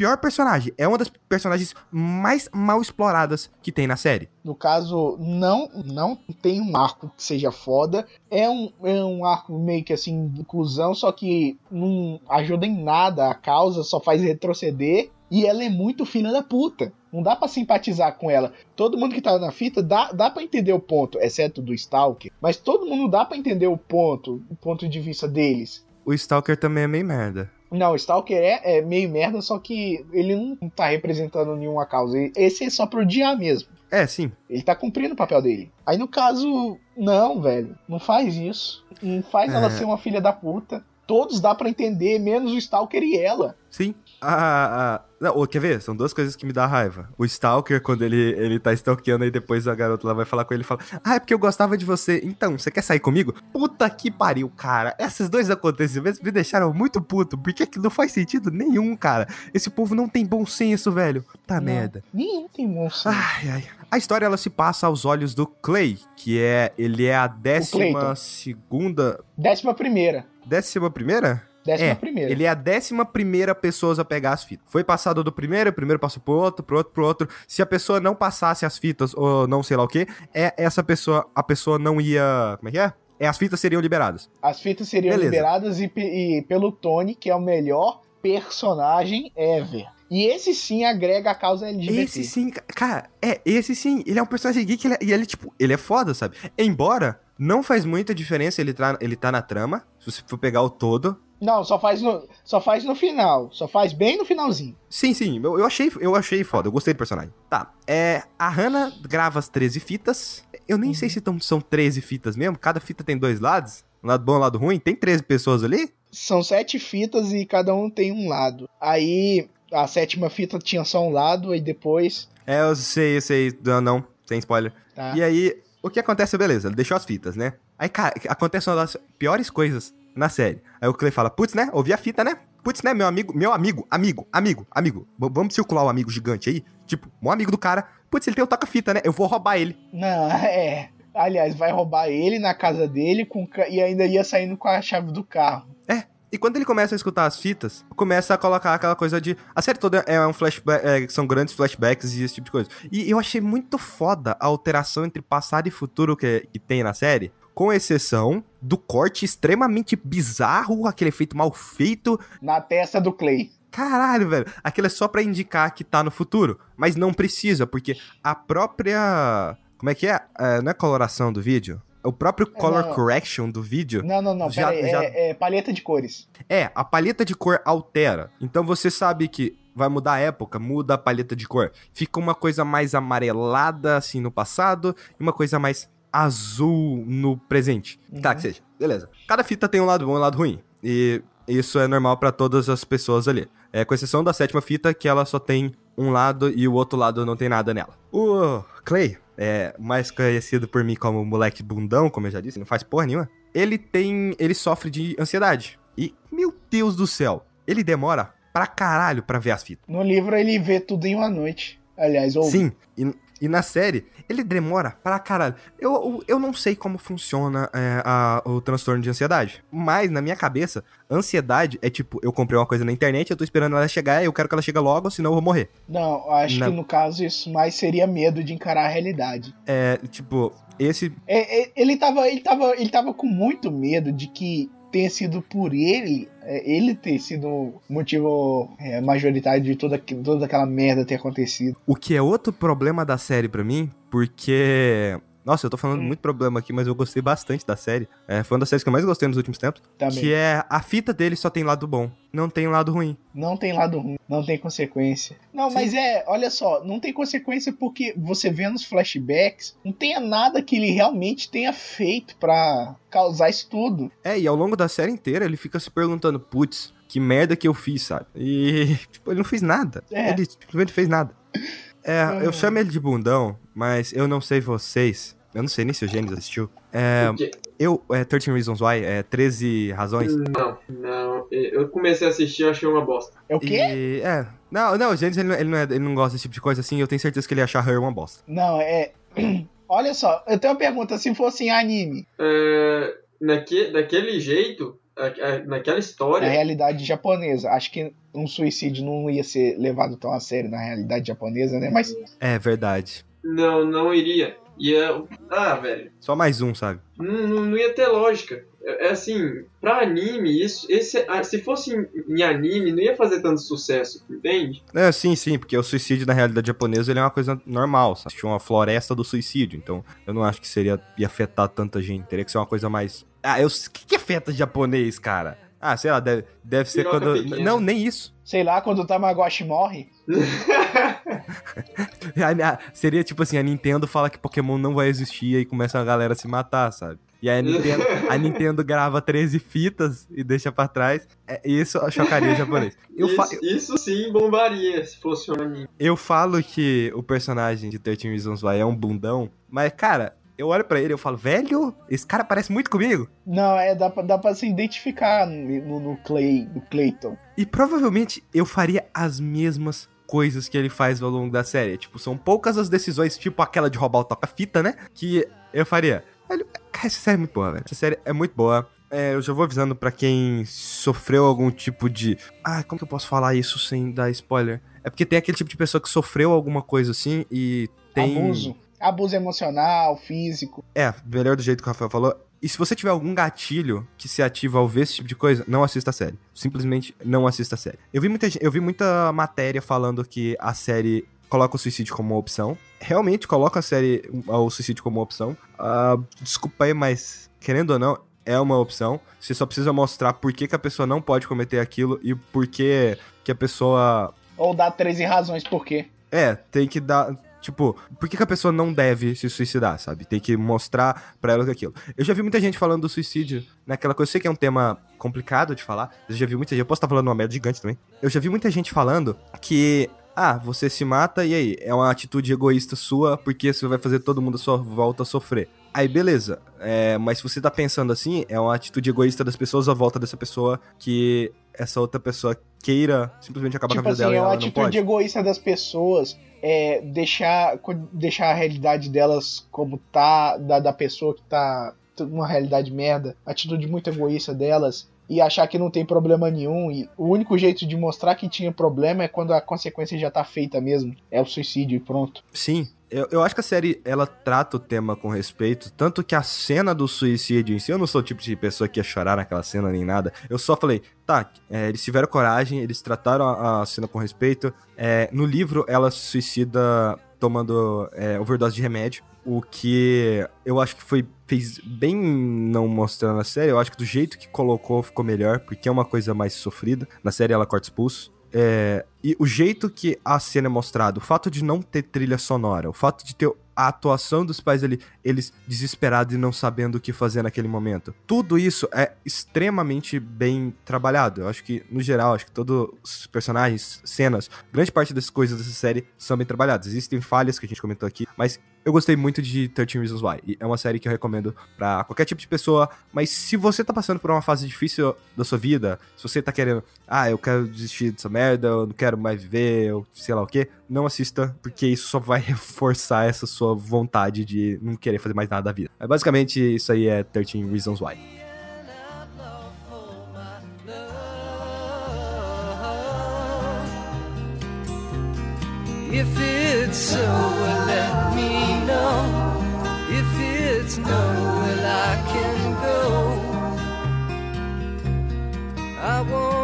pior personagem. É uma das personagens mais mal exploradas que tem na série. No caso, não não tem um arco que seja foda. É um, é um arco meio que assim, de inclusão, só que não ajuda em nada a causa, só faz retroceder. E ela é muito filha da puta. Não dá pra simpatizar com ela. Todo mundo que tá na fita dá, dá para entender o ponto, exceto do Stalker. Mas todo mundo dá pra entender o ponto, o ponto de vista deles. O Stalker também é meio merda. Não, o Stalker é, é meio merda, só que ele não tá representando nenhuma causa. Esse é só pro odiar mesmo. É, sim. Ele tá cumprindo o papel dele. Aí no caso, não, velho. Não faz isso. Não faz É. ela ser uma filha da puta. Todos dá pra entender, menos o Stalker e ela. Sim. Ah, ah, não, ô, quer ver? São duas coisas que me dá raiva. O Stalker, quando ele, ele tá stalkeando e depois a garota lá vai falar com ele e fala: Ah, é porque eu gostava de você. Então, você quer sair comigo? Puta que pariu, cara. Esses dois acontecimentos me deixaram muito puto, porque que não faz sentido nenhum, cara. Esse povo não tem bom senso, velho. Tá Não. merda. Nenhum tem monstro. Ai, ai. A história ela se passa aos olhos do Clay, que é. Ele é a décima segunda. Décima primeira. Décima primeira? Décima É, primeira. Ele é a décima primeira pessoa a pegar as fitas. Foi passado do primeiro, o primeiro passou pro outro, pro outro, pro outro. Se a pessoa não passasse as fitas, ou não sei lá o que, é essa pessoa, a pessoa não ia. Como é que é? É, as fitas seriam liberadas. As fitas seriam Beleza. liberadas e, e pelo Tony, que é o melhor personagem ever. E esse sim agrega a causa LGBT. Esse sim, ca- cara, é, esse sim, ele é um personagem geek ele é- e ele, tipo, ele é foda, sabe? Embora não faz muita diferença ele, tá ele tá na trama, se você for pegar o todo. Não, só faz, no, só faz no final. Só faz bem no finalzinho. Sim, sim, eu, eu achei, eu achei foda, eu gostei do personagem. Tá, é, a Hannah grava as 13 fitas, eu nem sei se tão, são 13 fitas mesmo, cada fita tem dois lados, um lado bom e um lado ruim, tem 13 pessoas ali? São sete fitas e cada um tem um lado. Aí, a sétima fita tinha só um lado e depois. É, eu sei, eu sei. Não, não sem spoiler. Tá. E aí, o que acontece, beleza, ele deixou as fitas, né? Aí, cara, acontece uma das piores coisas na série. Aí o Clay fala, putz, né? Ouvi a fita, né? Putz, né, meu amigo, meu amigo, amigo, amigo, amigo. V- vamos circular o amigo gigante aí? Tipo, um amigo do cara. Putz, ele tem o toca-fita, né? Eu vou roubar ele. Não, *laughs* é. Aliás, vai roubar ele na casa dele com e ainda ia saindo com a chave do carro. É. E quando ele começa a escutar as fitas, começa a colocar aquela coisa de. A série toda é um flashback. é, são grandes flashbacks e esse tipo de coisa. E eu achei muito foda a alteração entre passado e futuro que, que tem na série. Com exceção do corte extremamente bizarro, aquele efeito mal feito. Na testa do Clay. Caralho, velho. Aquilo é só pra indicar que tá no futuro. Mas não precisa, porque a própria. Como é que é? É, não é coloração do vídeo? O próprio color não. correction do vídeo Não, não, não, Já- aí. já- É, é paleta de cores. é, a paleta de cor altera. Então você sabe que vai mudar a época, muda a paleta de cor. Fica uma coisa mais amarelada, assim, no passado, e uma coisa mais azul no presente. Tá, Uhum. que seja. Beleza. Cada fita tem um lado bom e um lado ruim. E isso é normal pra todas as pessoas ali. É, com exceção da sétima fita, que ela só tem um lado e o outro lado não tem nada nela. O Clay, é mais conhecido por mim como moleque bundão, como eu já disse, não faz porra nenhuma. Ele tem. Ele sofre de ansiedade. E, meu Deus do céu, ele demora pra caralho pra ver as fitas. No livro ele vê tudo em uma noite. Aliás, ou Sim, e, e na série, ele demora pra caralho. Eu, eu, não sei como funciona é, a- o transtorno de ansiedade. Mas, na minha cabeça, ansiedade é tipo, eu comprei uma coisa na internet, eu tô esperando ela chegar, eu quero que ela chegue logo, senão eu vou morrer. Não, acho que no caso isso mais seria medo de encarar a realidade. É, tipo, esse. É, é, ele, tava, ele, tava, ele tava com muito medo de que tenha sido por ele, é, ele ter sido o motivo é, majoritário de toda, toda aquela merda ter acontecido. O que é outro problema da série pra mim, porque. Nossa, eu tô falando Hum. muito problema aqui, mas eu gostei bastante da série. É, foi uma das séries que eu mais gostei nos últimos tempos. Também. Que é a fita dele só tem lado bom, não tem lado ruim. Não tem lado ruim, não tem consequência. Não, Sim. mas é, olha só, não tem consequência porque você vê nos flashbacks, não tenha nada que ele realmente tenha feito pra causar isso tudo. É, e ao longo da série inteira ele fica se perguntando, putz, que merda que eu fiz, sabe? E, *laughs* tipo, ele não fez nada. É. Ele simplesmente fez nada. É, Uhum. eu chamo ele de bundão, mas eu não sei vocês. Eu não sei nem se o Gênesis assistiu. É, eu, é 13 Reasons Why, é 13 razões. Não, não. Eu comecei a assistir e achei uma bosta. É o quê? E, é. Não, não, o Gênesis ele, não- ele não é- ele não gosta desse tipo de coisa assim, eu tenho certeza que ele ia achar Her uma bosta. Não, é. *clears throat* Olha só, eu tenho uma pergunta, se fosse em anime, É, naque, daquele jeito, naquela na história, realidade japonesa, acho que um suicídio não ia ser levado tão a sério na realidade japonesa, né? Mas É verdade. não, não iria. Ia. Ah, velho. Só mais um, sabe? Não, não, não ia ter lógica. É é assim, pra anime, isso, esse, se fosse em, em anime, não ia fazer tanto sucesso, entende? É, sim, sim, porque o suicídio na realidade japonesa ele é uma coisa normal, sabe? Tinha uma floresta do suicídio, então eu não acho que seria ia afetar tanta gente. Teria que ser uma coisa mais. Ah, eu. O que, que afeta japonês, cara? Ah, sei lá, deve, deve ser Piroca quando. pequena. Não, nem isso. sei lá, quando o Tamagotchi morre, *laughs* Seria tipo assim, a Nintendo fala que Pokémon não vai existir e começa a galera a se matar, sabe? E aí a Nintendo, a *laughs* Nintendo grava 13 fitas e deixa pra trás. É, isso chocaria o japonês. Eu, isso, fa- isso sim bombaria se fosse um anime. eu falo que o personagem de 13 Reasons Why é um bundão, mas, cara, eu olho pra ele e eu falo, velho, esse cara parece muito comigo. não, é, dá, pra- dá pra se identificar no, no Clay, no Clayton. E provavelmente eu faria as mesmas coisas que ele faz ao longo da série. Tipo, são poucas as decisões, tipo aquela de roubar o toca-fita, né? Que eu faria. Velho, Cara, essa série é muito boa, velho. Essa série é muito boa. É, eu já vou avisando pra quem sofreu algum tipo de. Ah, como que eu posso falar isso sem dar spoiler? É porque tem aquele tipo de pessoa que sofreu alguma coisa assim e tem. Abuso. Abuso emocional, físico. É, melhor do jeito que o Rafael falou. E se você tiver algum gatilho que se ativa ao ver esse tipo de coisa, não assista a série. Simplesmente não assista a série. Eu vi muita, eu vi muita matéria falando que a série coloca o suicídio como uma opção. Realmente coloca a série, o suicídio como uma opção. Ah, desculpa aí, mas querendo ou não, é uma opção. Você só precisa mostrar por que, que a pessoa não pode cometer aquilo e por que, que a pessoa Ou dá 13 razões por quê. é, tem que dar. Tipo, por que, que a pessoa não deve se suicidar, sabe? Tem que mostrar pra ela que aquilo. Eu já vi muita gente falando do suicídio naquela coisa. Eu sei que é um tema complicado de falar. Eu já vi muita gente. Eu posso estar falando uma merda gigante também. Eu já vi muita gente falando que ah, você se mata e aí? É uma atitude egoísta sua porque você vai fazer todo mundo à sua volta sofrer. Aí beleza, é, mas se você tá pensando assim, é uma atitude egoísta das pessoas à volta dessa pessoa que essa outra pessoa queira simplesmente acabar tipo com a vida assim, dela é uma atitude egoísta das pessoas é deixar, deixar a realidade delas como tá, da, da pessoa que tá uma realidade merda, atitude muito egoísta delas e achar que não tem problema nenhum e o único jeito de mostrar que tinha problema é quando a consequência já tá feita mesmo, é o suicídio e pronto. Sim, eu, eu acho que a série, ela trata o tema com respeito, tanto que a cena do suicídio em si, eu não sou o tipo de pessoa que ia chorar naquela cena nem nada, eu só falei, tá, é, eles tiveram coragem, eles trataram a, a cena com respeito, é, no livro ela se suicida tomando é, overdose de remédio, o que eu acho que foi fez bem não mostrando na série, eu acho que do jeito que colocou ficou melhor, porque é uma coisa mais sofrida, na série ela corta os pulsos, é, e o jeito que a cena é mostrada, o fato de não ter trilha sonora, o fato de ter a atuação dos pais ali, eles desesperados e não sabendo o que fazer naquele momento. Tudo isso é extremamente bem trabalhado. Eu acho que, no geral, acho que todos os personagens, cenas, grande parte das coisas dessa série são bem trabalhadas. Existem falhas que a gente comentou aqui, mas eu gostei muito de 13 Reasons Why. É uma série que eu recomendo pra qualquer tipo de pessoa. Mas se você tá passando por uma fase difícil da sua vida, se você tá querendo, ah, eu quero desistir dessa merda, eu não quero mais viver, eu sei lá o que, não assista, porque isso só vai *laughs* reforçar essa sua vontade de não querer fazer mais nada da vida. Mas basicamente, isso aí é 13 Reasons Why. If it's so, it's no, well, I can go. I won't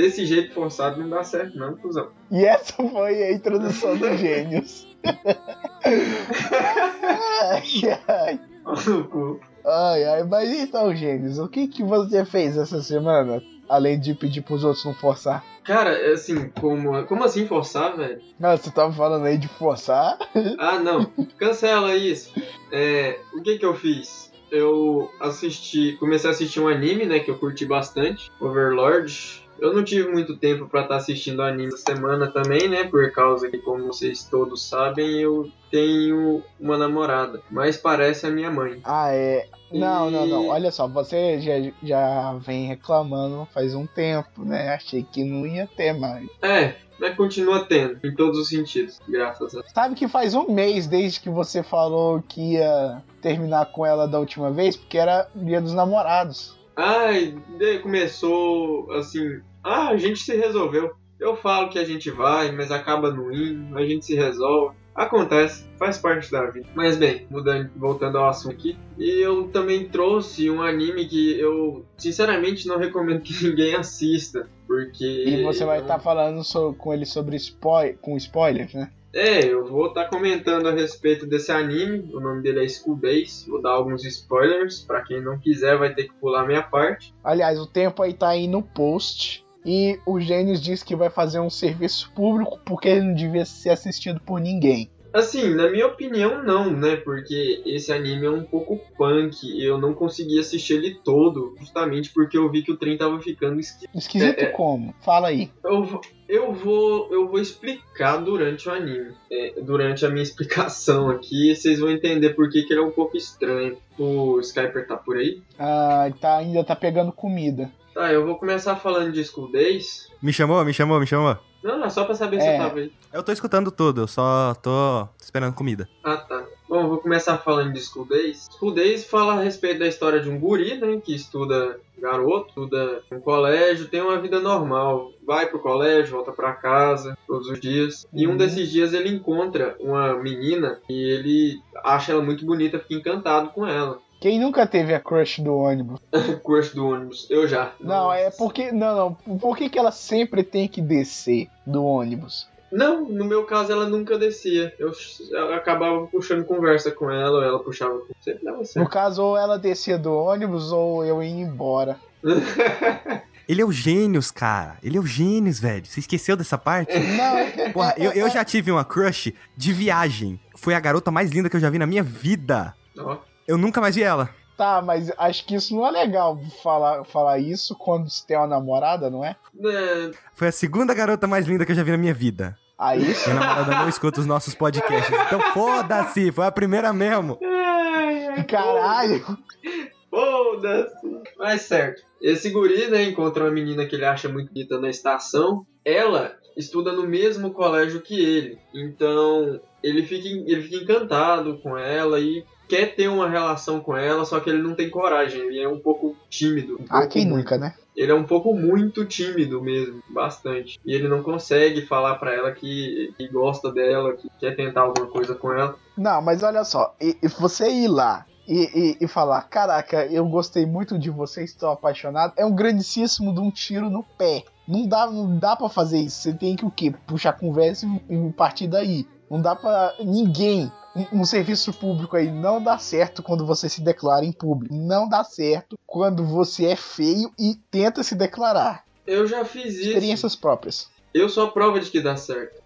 Desse jeito forçado não dá certo, não, cuzão. E essa foi a introdução dos gênios. ai, ai. Ai, ai, mas então, gênios, o que, que você fez essa semana? Além de pedir pros outros não forçar. Cara, é assim, como, como assim forçar, velho? Ah, você tava falando aí de forçar? Ah, não. Cancela isso. É, o que que eu fiz? Eu assisti, comecei a assistir um anime, né, que eu curti bastante, Overlord. Eu não tive muito tempo pra estar assistindo anime essa semana também, né, por causa que, como vocês todos sabem, eu tenho uma namorada, mas parece a minha mãe. Ah, é. Não, não, não. E- Olha só, você já, já vem reclamando faz um tempo, né? Achei que não ia ter mais. É, mas continua tendo, em todos os sentidos, graças a Sabe que faz um mês desde que você falou que ia terminar com ela da última vez, porque era dia dos namorados. Ai, começou assim. Ah, a gente se resolveu. Eu falo que a gente vai, mas acaba não indo, a gente se resolve. Acontece, faz parte da vida. Mas bem, mudando, voltando ao assunto aqui. E eu também trouxe um anime que eu sinceramente não recomendo que *laughs* ninguém assista. Porque. E você vai eu- estar falando so- com ele sobre spoil com spoilers, né? É, eu vou estar comentando a respeito desse anime. O nome dele é School Days. Vou dar alguns spoilers. Pra quem não quiser, vai ter que pular minha parte. Aliás, o tempo aí tá aí no post. E o Gênios disse que vai fazer um serviço público porque ele não devia ser assistido por ninguém. Assim, na minha opinião, não, né? Porque esse anime é um pouco punk. e Eu não consegui assistir ele todo, justamente porque eu vi que o trem tava ficando esquisito. Esquisito É, é. como? Fala aí. Eu, vou- eu vou, eu vou explicar durante o anime. É, durante a minha *laughs* explicação aqui, vocês vão entender por que, que ele é um pouco estranho. O Skyper tá por aí? Ah, tá, ainda tá pegando comida. Tá, eu vou começar falando de School Days. Me chamou, me chamou, me chamou. Não, não, só pra saber se É. você tava aí. Eu tô escutando tudo, eu só tô esperando comida. Ah, tá. Bom, eu vou começar falando de School Days. School Days fala a respeito da história de um guri, né, que estuda garoto, estuda no colégio, tem uma vida normal. Vai pro colégio, volta pra casa todos os dias. E um Uhum. desses dias ele encontra uma menina e ele acha ela muito bonita, fica encantado com ela. Quem nunca teve a crush do ônibus? *laughs* Crush do ônibus, eu já. Não, é porque. Não, não. Por que, que ela sempre tem que descer do ônibus? Não, no meu caso ela nunca descia. Eu, eu acabava puxando conversa com ela, ou ela puxava com sempre dava No certo. caso, ou ela descia do ônibus ou eu ia embora. *laughs* Ele é o gênios, cara. Ele é o gênios, velho. Você esqueceu dessa parte? *laughs* Não, é- Porra, é- eu, eu já tive uma crush de viagem. Foi a garota mais linda que eu já vi na minha vida. Ó, Eu nunca mais vi ela. Tá, mas acho que isso não é legal falar, falar isso quando você tem uma namorada, não é? é, Foi a segunda garota mais linda que eu já vi na minha vida. Aí Minha namorada não escuta os nossos podcasts. Então foda-se, foi a primeira mesmo. Ai, ai, Caralho! Foda-se. Mas certo. Esse guri, né, encontra uma menina que ele acha muito bonita na estação. Ela estuda no mesmo colégio que ele. Então, ele fica, ele fica encantado com ela e quer ter uma relação com ela, só que ele não tem coragem. Ele é um pouco tímido. um Ah, pouco quem nunca, né? Ele é um pouco muito tímido mesmo, bastante. E ele não consegue falar pra ela que, que gosta dela, que quer tentar alguma coisa com ela. Não, mas olha só, e, e você ir lá e, e, e falar, caraca, eu gostei muito de você, estou apaixonado, é um grandíssimo de um tiro no pé. Não dá, não dá para fazer isso. Você tem que o quê? Puxar conversa e, e partir daí. Não dá pra ninguém. Um, um serviço público aí não dá certo quando você se declara em público. Não dá certo quando você é feio e tenta se declarar. Eu já fiz isso. Experiências próprias. Eu sou a prova de que dá certo.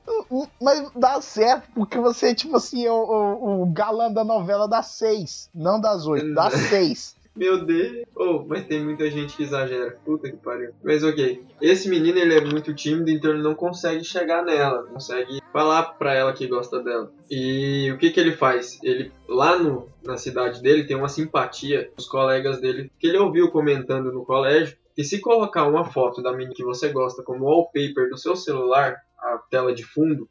Mas dá certo, porque você, tipo assim, é o, o, o galã da novela das seis, não das oito, das seis. Meu Deus. Oh, mas tem muita gente que exagera. Puta que pariu. Mas ok. Esse menino, ele é muito tímido, então ele não consegue chegar nela. Consegue falar pra ela que gosta dela. E o que que ele faz? Ele, lá no, na cidade dele, tem uma simpatia dos colegas dele, que ele ouviu comentando no colégio, que se colocar uma foto da menina que você gosta como wallpaper do seu celular, a tela de fundo,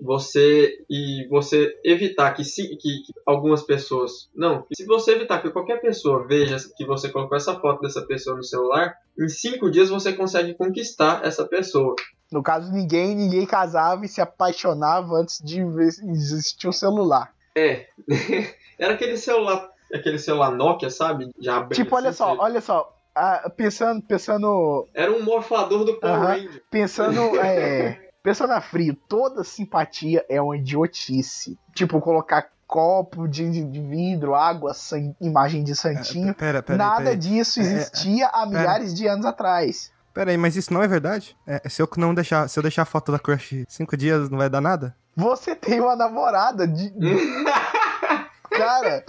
você e você evitar que, se, que, que algumas pessoas. Não, se você evitar que qualquer pessoa veja que você colocou essa foto dessa pessoa no celular, em cinco dias você consegue conquistar essa pessoa. No caso, ninguém, ninguém casava e se apaixonava antes de existir o celular. É. *laughs* Era aquele celular. Aquele celular Nokia, sabe? Já Tipo, olha assim, só, olha só. ah, pensando, pensando, Era um morfador do Power. Ranger. pensando, *laughs* é, pensando a frio, toda simpatia é uma idiotice. Tipo, colocar copo de, de vidro, água, san- imagem de santinho. Pera, pera, Nada pera, disso É, existia há milhares de anos atrás. pera aí, mas isso não é verdade? É, se eu não deixar, se eu deixar a foto da crush cinco dias, não vai dar nada? Você tem uma namorada de. *laughs* Cara,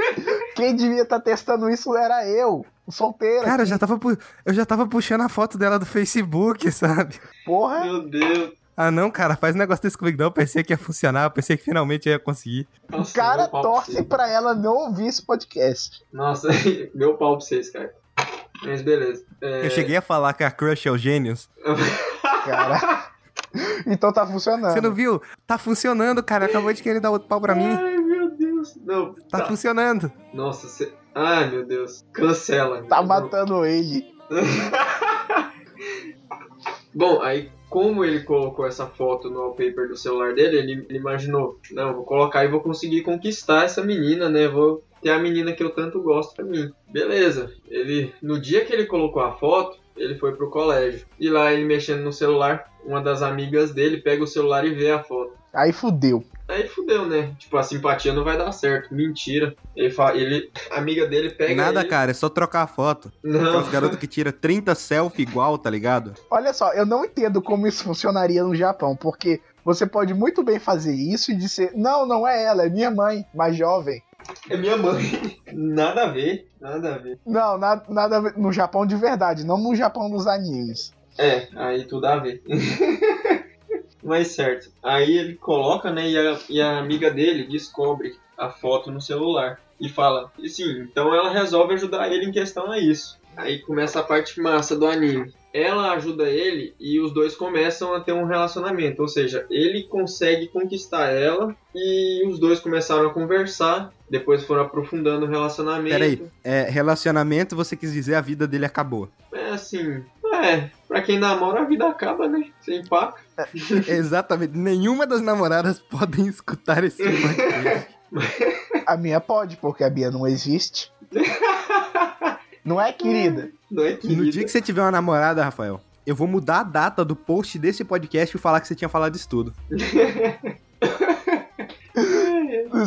quem devia estar testando isso era eu, solteira. Cara, eu já tava, pu- eu já tava puxando a foto dela do Facebook, sabe? Porra. Meu Deus. Ah, não, cara, faz um negócio desse comigo não. Eu pensei que ia funcionar, eu pensei que finalmente eu ia conseguir. O Nossa, cara meu pau pra torce vocês. pra ela não ouvir esse podcast. Nossa, *laughs* meu pau pra vocês, cara. Mas beleza. É... Eu cheguei a falar que a crush é o gênios. Cara. *laughs* então tá funcionando. Você não viu? Tá funcionando, cara. Acabou de querer dar outro pau pra mim. Ai, meu Deus. Não, Tá tá. funcionando. Nossa, você... Ai, meu Deus. Cancela. Tá Não. matando ele. *laughs* Bom, aí como ele colocou essa foto no wallpaper do celular dele, ele, ele imaginou, não, vou colocar e vou conseguir conquistar essa menina, né? Vou ter a menina que eu tanto gosto pra mim. Beleza. Ele, no dia que ele colocou a foto, ele foi pro colégio. E lá ele mexendo no celular, uma das amigas dele pega o celular e vê a foto. Aí fudeu. Aí fudeu, né? Tipo, a simpatia não vai dar certo. Mentira. Ele, fa... ele... a amiga dele pega Nada, ele... cara, é só trocar a foto. Não. Aquelas garotas que tira 30 selfie igual, tá ligado? Olha só, eu não entendo como isso funcionaria no Japão, porque você pode muito bem fazer isso e dizer, não, não é ela, é minha mãe, mais jovem. É minha mãe. *laughs* Nada a ver. Nada a ver. Não, na- nada a ver- no Japão de verdade, não no Japão dos animes. É, aí tudo a ver. *laughs* Mas certo. Aí ele coloca, né? E a, e a amiga dele descobre a foto no celular. E fala, e sim, então ela resolve ajudar ele em questão a isso. aí começa a parte massa do anime. Ela ajuda ele e os dois começam a ter um relacionamento, ou seja, ele consegue conquistar ela e os dois começaram a conversar, depois foram aprofundando o relacionamento. Peraí, é, relacionamento, você quis dizer a vida dele acabou. É assim, é, pra quem namora a vida acaba, né? Sem paca. Exatamente. Nenhuma das namoradas podem escutar esse *laughs* podcast. A minha pode, porque a Bia não existe. Não é, querida? Não é No querida. dia que você tiver uma namorada, Rafael, eu vou mudar a data do post desse podcast e falar que você tinha falado isso tudo. *laughs*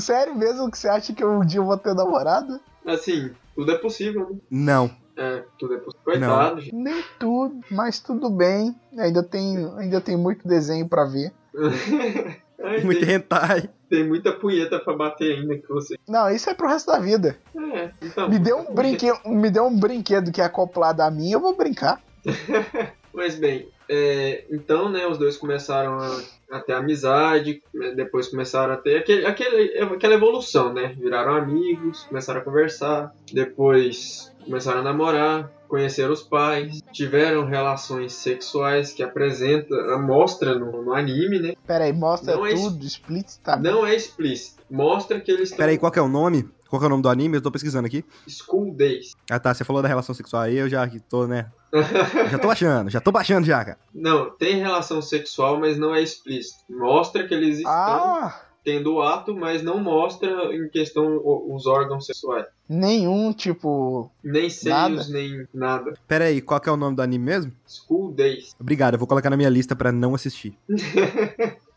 Sério mesmo que você acha que um dia eu vou ter namorada? Assim, tudo é possível, né? Não. É, tudo é possível. Coitado, gente. Nem tudo, mas tudo bem. Ainda tem, ainda tem muito desenho pra ver. *laughs* Ai, Muito tem, hentai. tem muita punheta pra bater ainda que você. Não, isso é pro resto da vida. É, então. Me deu um brinquedo, me deu um brinquedo que é acoplado a mim, eu vou brincar. *laughs* Mas bem, é, então, né, os dois começaram a, a ter amizade, depois começaram a ter aquele, aquele, aquela evolução, né? Viraram amigos, começaram a conversar, depois começaram a namorar, conheceram os pais, tiveram relações sexuais que apresenta, mostra no, no anime, né? Pera aí, mostra Não é tudo, explícito. Não é explícito, mostra que eles estão Peraí, qual que é o nome? Qual que é o nome do anime? Eu tô pesquisando aqui. school days. Ah tá, você falou da relação sexual aí, eu já que tô, né? *laughs* Já tô baixando, já tô baixando já, cara. Não, tem relação sexual, mas não é explícito. Mostra que eles estão Ah, tendo o ato, mas não mostra em questão os órgãos sexuais. nenhum, tipo. Nem seios, Nada? nem nada. Peraí, qual que é o nome do anime mesmo? School Days. *laughs* Obrigado, eu vou colocar na minha lista pra não assistir.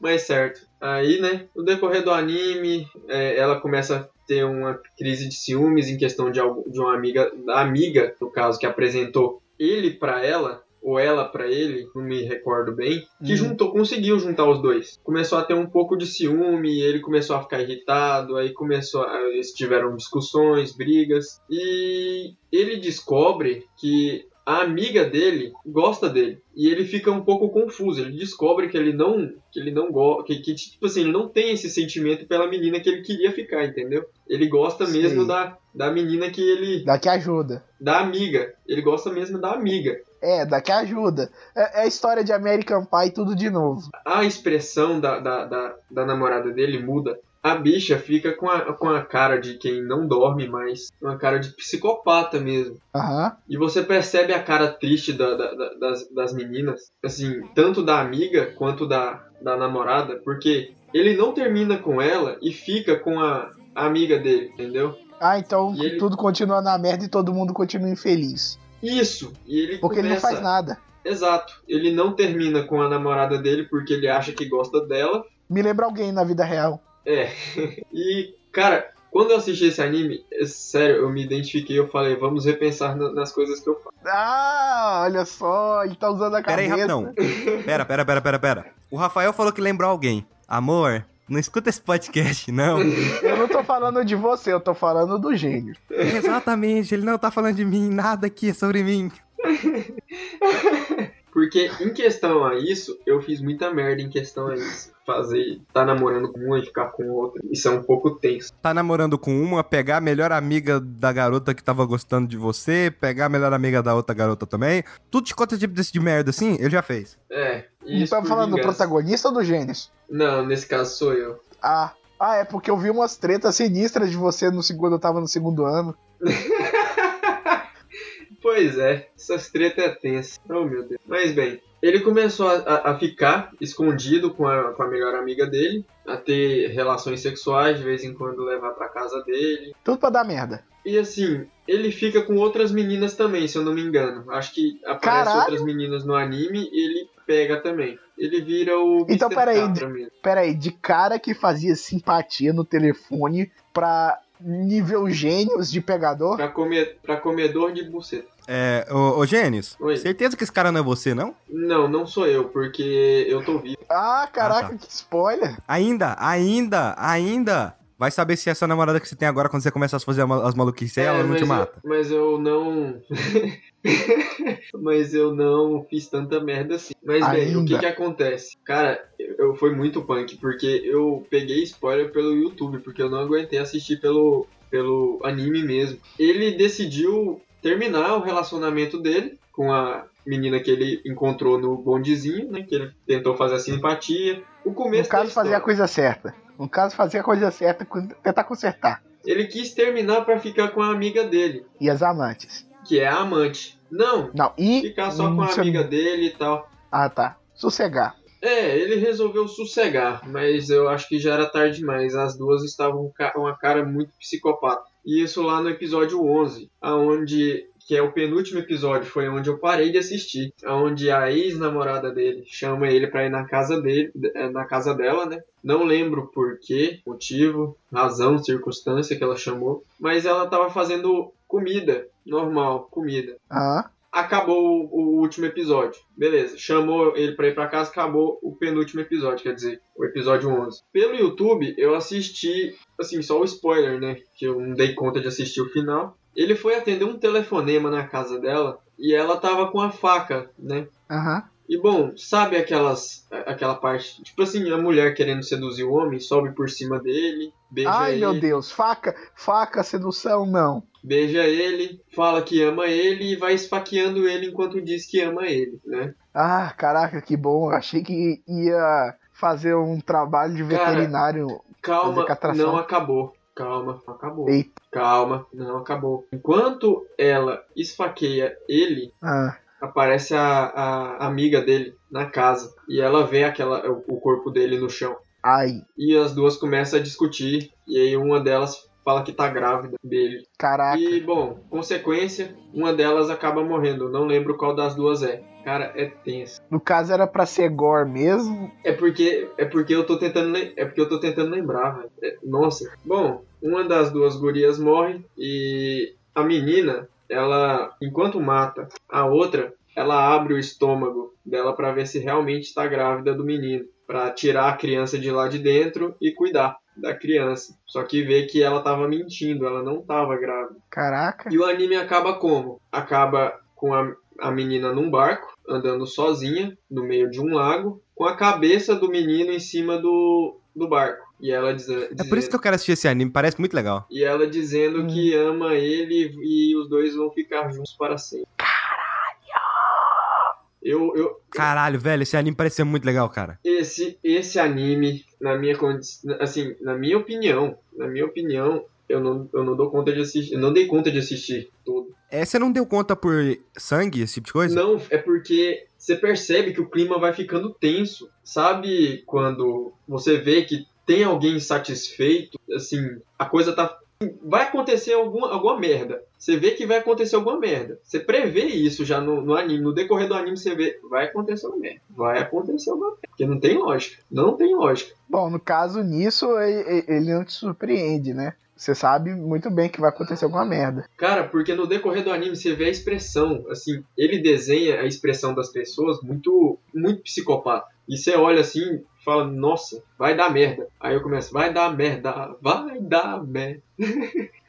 Mas certo. Aí, né, no decorrer do anime, é, ela começa a ter uma crise de ciúmes em questão de, algo, de uma amiga, da amiga, no caso, que apresentou ele pra ela, ou ela pra ele, não me recordo bem, que Hum. juntou, conseguiu juntar os dois. Começou a ter um pouco de ciúme, ele começou a ficar irritado, aí começou, a, eles tiveram discussões, brigas, e ele descobre que a amiga dele gosta dele e ele fica um pouco confuso. Ele descobre que ele não, que ele não gosta, que, que, tipo assim, ele não tem esse sentimento pela menina que ele queria ficar, entendeu? Ele gosta Sei. mesmo da, da menina que ele, Daqui ajuda. da amiga. Ele gosta mesmo da amiga. É, daqui ajuda. É, é a história de American Pie tudo de novo. A expressão da, da, da, da namorada dele muda. A bicha fica com a, com a cara de quem não dorme mais, uma cara de psicopata mesmo. Aham. E você percebe a cara triste da- da- da- das, das meninas, assim, tanto da amiga quanto da, da namorada, porque ele não termina com ela e fica com a, a amiga dele, entendeu? Ah, então ele- tudo continua na merda e todo mundo continua infeliz. Isso! E ele Porque ele não começa... faz nada. Exato. Ele não termina com a namorada dele porque ele acha que gosta dela. Me lembra alguém na vida real. É. *laughs* e, cara, quando eu assisti esse anime, é sério, eu me identifiquei, eu falei, vamos repensar na- nas coisas que eu faço. Ah, olha só, ele tá usando a Pera aí, cabeça. rapidão. Pera, pera, pera, pera, pera. O Rafael falou que lembrou alguém. Amor, não escuta esse podcast, não. Eu não tô falando de você, eu tô falando do gênio. Exatamente, ele não tá falando de mim, nada aqui é sobre mim. Porque em questão a isso, eu fiz muita merda em questão a isso. Fazer, tá namorando com uma e ficar com outra. Isso é um pouco tenso. Tá namorando com uma, pegar a melhor amiga da garota que tava gostando de você, pegar a melhor amiga da outra garota também. Tudo de quanto tipo desse de merda assim, ele já fez. É, Por falando do protagonista ou do Gênesis? Não, nesse caso sou eu. Ah. Ah, é porque eu vi umas tretas sinistras de você no segundo, eu tava no segundo ano. *laughs* Pois é, essas treta é tensa. Oh meu Deus. Mas bem, ele começou a, a- ficar escondido com a, com a melhor amiga dele, a ter relações sexuais, de vez em quando levar pra casa dele. Tudo pra dar merda. E assim, ele fica com outras meninas também, se eu não me engano. Acho que aparece Caralho! outras meninas no anime e ele pega também. Ele vira o Então, Mr. peraí, Catra mesmo. Pera aí, de cara que fazia simpatia no telefone pra nível gênios de pegador? Pra, comer, pra comedor de buceta. É, ô, ô Gênesis, Oi. certeza que esse cara não é você, não? Não, não sou eu, porque eu tô vivo. Ah, caraca, Ah, tá. que spoiler. Ainda, ainda, ainda. Vai saber se essa namorada que você tem agora, quando você começa a fazer as maluquices, É, ela não mas te eu- mata. mas eu não. *laughs* mas eu não fiz tanta merda assim. Mas, bem, o que Ainda. que acontece? Cara, eu, eu foi muito punk, porque eu peguei spoiler pelo YouTube, porque eu não aguentei assistir pelo, pelo anime mesmo. Ele decidiu terminar o relacionamento dele com a menina que ele encontrou no bondezinho, né? Que ele tentou fazer a simpatia. O começo No caso, fazer a coisa certa. No caso, fazer a coisa certa, tentar consertar. Ele quis terminar pra ficar com a amiga dele, E as amantes. que é a amante. Não, Não, e. ficar só com a você- amiga dele e tal. Ah, tá. Sossegar. É, ele resolveu sossegar, mas eu acho que já era tarde demais. As duas estavam com uma cara muito psicopata. E isso lá no episódio 11, aonde que é o penúltimo episódio, foi onde eu parei de assistir, aonde a ex-namorada dele chama ele pra ir na casa dele, eh, na casa dela, né? Não lembro por quê, motivo, razão, circunstância que ela chamou, mas ela tava fazendo comida, normal, comida. Ah, acabou o, último episódio. Beleza, chamou ele pra ir pra casa, acabou o penúltimo episódio, quer dizer, o episódio 11. Pelo YouTube, eu assisti, assim, só o spoiler, né? Que eu não dei conta de assistir o final. Ele foi atender um telefonema na casa dela e ela tava com a faca, né? aham. E bom, sabe aquelas aquela parte, tipo assim, a mulher querendo seduzir o homem, sobe por cima dele, beija Ai, ele, meu Deus. Faca, faca, sedução, não. beija ele, fala que ama ele e vai esfaqueando ele enquanto diz que ama ele, né? Ah, caraca, que bom. Achei que ia fazer um trabalho de Cara, veterinário. Calma, Fazer castração. não acabou. Calma, não acabou. Eita. Calma, não acabou. Enquanto ela esfaqueia ele, Ah, aparece a, a amiga dele na casa. E ela vê aquela, o, o corpo dele no chão. ai, E as duas começam a discutir. E aí uma delas fala que tá grávida dele. caraca. E, bom, consequência, uma delas acaba morrendo. Não lembro qual das duas é. Cara, é tenso. No caso era pra ser gore mesmo. É porque é porque eu tô tentando é porque eu tô tentando lembrar, velho. É, nossa. Bom, uma das duas gurias morre e a menina, ela enquanto mata a outra, ela abre o estômago dela pra ver se realmente está grávida do menino, Pra tirar a criança de lá de dentro e cuidar da criança. Só que vê que ela tava mentindo, ela não tava grávida. Caraca. E o anime acaba como? Acaba com a, a menina num barco, andando sozinha, no meio de um lago, com a cabeça do menino em cima do, do barco. E ela diz, É por isso que eu quero assistir esse anime, parece muito legal. E ela dizendo Hum. que ama ele e os dois vão ficar juntos para sempre. Caralho! Eu, eu, Caralho, velho, esse anime parece ser muito legal, cara. esse, esse anime, na minha condi- assim, na minha opinião, na minha opinião, eu não, eu não dou conta de assistir, eu não dei conta de assistir todo. É, você não deu conta por sangue, esse tipo de coisa? Não, é porque você percebe que o clima vai ficando tenso. Sabe quando você vê que tem alguém insatisfeito, assim, a coisa tá. Vai acontecer alguma, alguma merda. Você vê que vai acontecer alguma merda. Você prevê isso já no, no anime. No decorrer do anime você vê, vai acontecer uma merda. Vai acontecer uma merda. Porque não tem lógica. Não tem lógica. Bom, no caso nisso, e- e- ele não te surpreende, né? Você sabe muito bem que vai acontecer alguma merda. Cara, porque no decorrer do anime você vê a expressão, assim, ele desenha a expressão das pessoas muito, muito psicopata. E você olha assim fala, nossa, vai dar merda. Aí eu começo, vai dar merda, vai dar merda.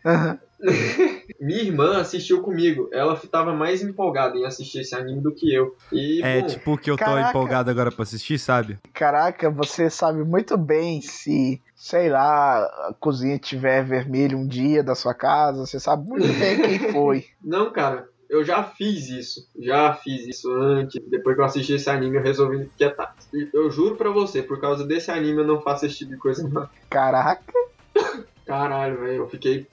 Aham. *laughs* Minha irmã assistiu comigo, ela tava mais empolgada em assistir esse anime do que eu. E, É bom, tipo que eu tô Caraca. empolgado agora pra assistir, sabe? Caraca, você sabe muito bem se, sei lá, a cozinha tiver vermelha um dia da sua casa, você sabe muito bem quem *laughs* foi. não, cara, eu já fiz isso. Já fiz isso antes. Depois que eu assisti esse anime, eu resolvi quietar. E Eu juro pra você, por causa desse anime eu não faço esse tipo de coisa mais. Caraca. Caralho, velho, eu fiquei.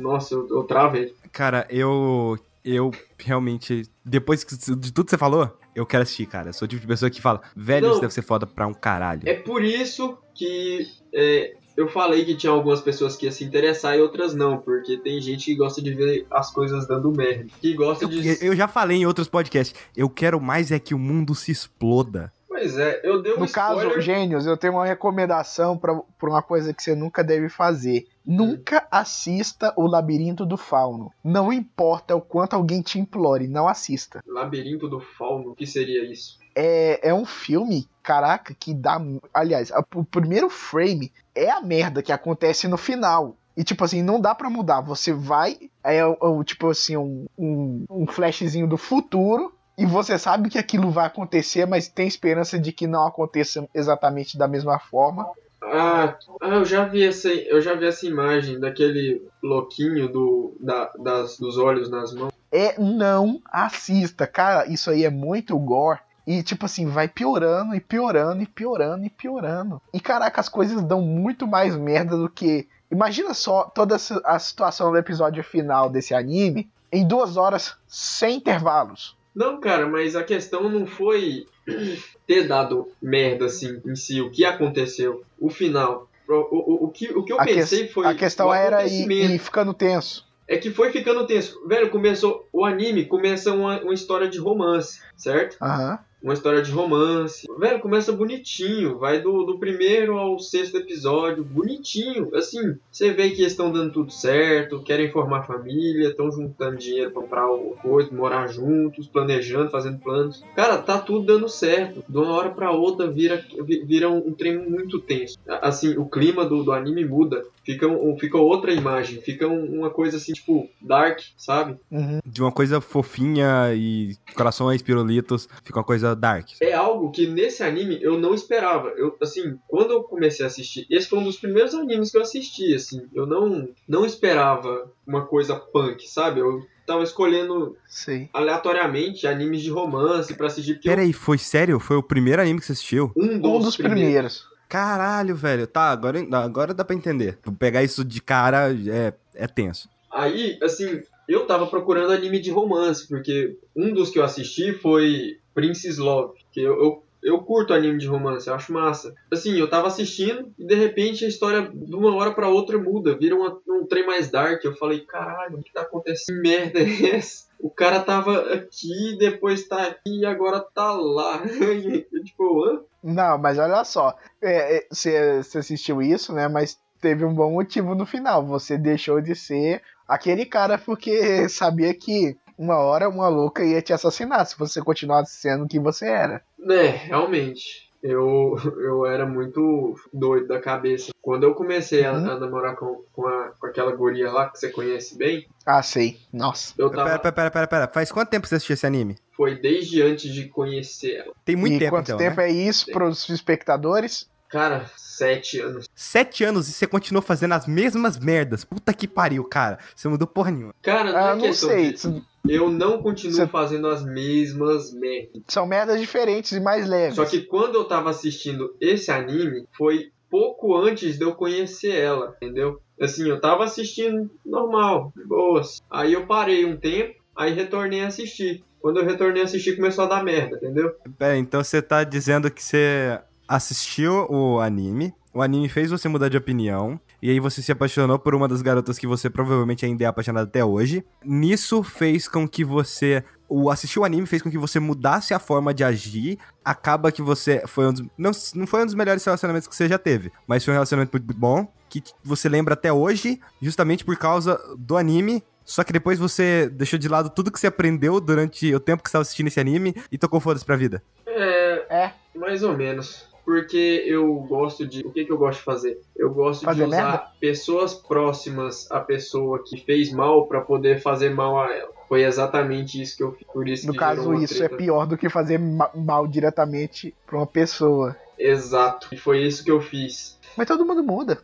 Nossa, eu, eu travei. Cara, eu. Eu realmente. Depois que- de tudo que você falou, eu quero assistir, cara. Eu sou o tipo de pessoa que fala, velho, Não. isso deve ser foda pra um caralho. É por isso que é, eu falei que tinha algumas pessoas que iam se interessar e outras não, porque tem gente que gosta de ver as coisas dando merda. Que gosta Eu, de. eu já falei em outros podcasts, eu quero mais é que o mundo se exploda. Pois é, eu dei um No caso, spoiler. gênios, eu tenho uma recomendação pra pra uma coisa que você nunca deve fazer. Nunca assista o Labirinto do Fauno. Não importa o quanto alguém te implore, não assista. Labirinto do Fauno, o que seria isso? É, é um filme, caraca, que dá. Aliás, a- o primeiro frame é a merda que acontece no final. E, tipo assim, não dá pra mudar. Você vai. É, o- o- tipo assim, um, um, um flashzinho do futuro. E você sabe que aquilo vai acontecer, mas tem esperança de que não aconteça exatamente da mesma forma. Ah, ah, eu já vi essa, eu já vi essa imagem daquele louquinho do, da- das, dos olhos nas mãos. é não assista. Cara, isso aí é muito gore. E, tipo assim, vai piorando e piorando e piorando e piorando. E, caraca, as coisas dão muito mais merda do que. Imagina só toda a situação do episódio final desse anime em duas horas sem intervalos. Não, cara, mas a questão não foi *clears throat* ter dado merda assim em si, o que aconteceu, o final. O, o, o que, o que eu A, que- pensei foi. a questão era ir, ficando tenso. É que foi ficando tenso. Velho, começou. O anime começa uma, uma história de romance, certo? Aham. Uma história de romance. Velho, começa bonitinho. Vai do, do primeiro ao sexto episódio. Bonitinho. Assim, você vê que eles estão dando tudo certo, querem formar família, estão juntando dinheiro pra comprar alguma coisa, morar juntos, planejando, fazendo planos. Cara, tá tudo dando certo. De uma hora pra outra vira, vi- vira um, um trem muito tenso. Assim, o clima do, do anime muda. Fica, um, fica outra imagem. Fica um- uma coisa assim, tipo, dark, sabe? Uhum. De uma coisa fofinha e corações pirulitos, fica uma coisa dark. é algo que nesse anime eu não esperava. Eu, assim, quando eu comecei a assistir, esse foi um dos primeiros animes que eu assisti, assim. Eu não, não esperava uma coisa punk, sabe? Eu tava escolhendo Sei. aleatoriamente animes de romance pra assistir, porque Pera aí, foi sério? Foi o primeiro anime que você assistiu? um dos, Um dos primeiros. Caralho, velho. Tá, agora, agora dá pra entender. Pegar isso de cara é, é tenso. Aí, assim, eu tava procurando anime de romance, porque um dos que eu assisti foi Princess Love, que eu, eu, eu curto anime de romance, eu acho massa. Assim, eu tava assistindo e de repente a história de uma hora pra outra muda, vira uma- um trem mais dark. Eu falei, caralho, o que tá acontecendo? Que merda é essa? O cara tava aqui, depois tá aqui e agora tá lá. *laughs* Tipo, hã? Não, mas olha só. é, é, Você você assistiu isso, né? Mas teve um bom motivo no final. Você deixou de ser aquele cara porque *laughs* sabia que uma hora uma louca ia te assassinar se você continuasse sendo o que você era. É, realmente. Eu, eu era muito doido da cabeça. Quando eu comecei a, Uhum. a namorar com, com, a- com aquela guria lá que você conhece bem, Ah, sei. Nossa. eu Pera, tava. pera, pera, pera, pera. Faz quanto tempo você assistiu esse anime? Foi desde antes de conhecer ela. Tem muito e tempo, quanto então, tempo né? é isso pros espectadores? Cara, sete anos. Sete anos e você continuou fazendo as mesmas merdas. Puta que pariu, cara. Você mudou porra nenhuma. Cara, não Ah, é não questão sei. disso. Eu não continuo Cê- fazendo as mesmas merdas. São merdas diferentes e mais leves. Só que quando eu tava assistindo esse anime, foi pouco antes de eu conhecer ela, entendeu? Assim, eu tava assistindo normal, de boas. Aí eu parei um tempo, aí retornei a assistir. Quando eu retornei a assistir, começou a dar merda, entendeu? Pera, então você tá dizendo que você assistiu o anime, o anime fez você mudar de opinião, e aí você se apaixonou por uma das garotas que você provavelmente ainda é apaixonado até hoje. Nisso fez com que você. O assistir o anime fez com que você mudasse a forma de agir. Acaba que você foi um dos. Não, não foi um dos melhores relacionamentos que você já teve, mas foi um relacionamento muito bom, que você lembra até hoje, justamente por causa do anime. Só que depois você deixou de lado tudo que você aprendeu durante o tempo que você estava assistindo esse anime e tocou foda-se pra vida. É, É. mais ou menos. Porque eu gosto de. O que, que eu gosto de fazer? Eu gosto Fazer de usar merda? pessoas próximas à pessoa que fez mal pra poder fazer mal a ela. Foi exatamente isso que eu fiz. Por isso No caso, isso é treta. pior do que fazer ma- mal diretamente pra uma pessoa. Exato. E foi isso que eu fiz. Mas todo mundo muda.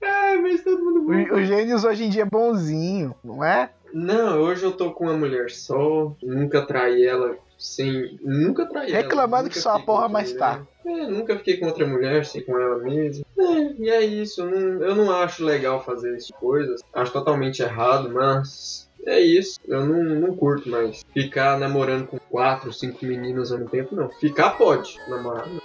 Ai, *laughs* mas todo mundo O- Os gênios hoje em dia é bonzinho, não é? Não, hoje eu tô com uma mulher só. Nunca traí ela sem. Nunca ela. Reclamando nunca que só a porra mais tá. É, nunca fiquei com outra mulher, sem com ela mesma. É, e é isso. Eu não, eu não acho legal fazer essas coisas. Acho totalmente errado, mas. É isso, eu não, não curto mais. Ficar namorando com quatro, cinco meninas ao mesmo tempo, não. Ficar pode, namorar. não.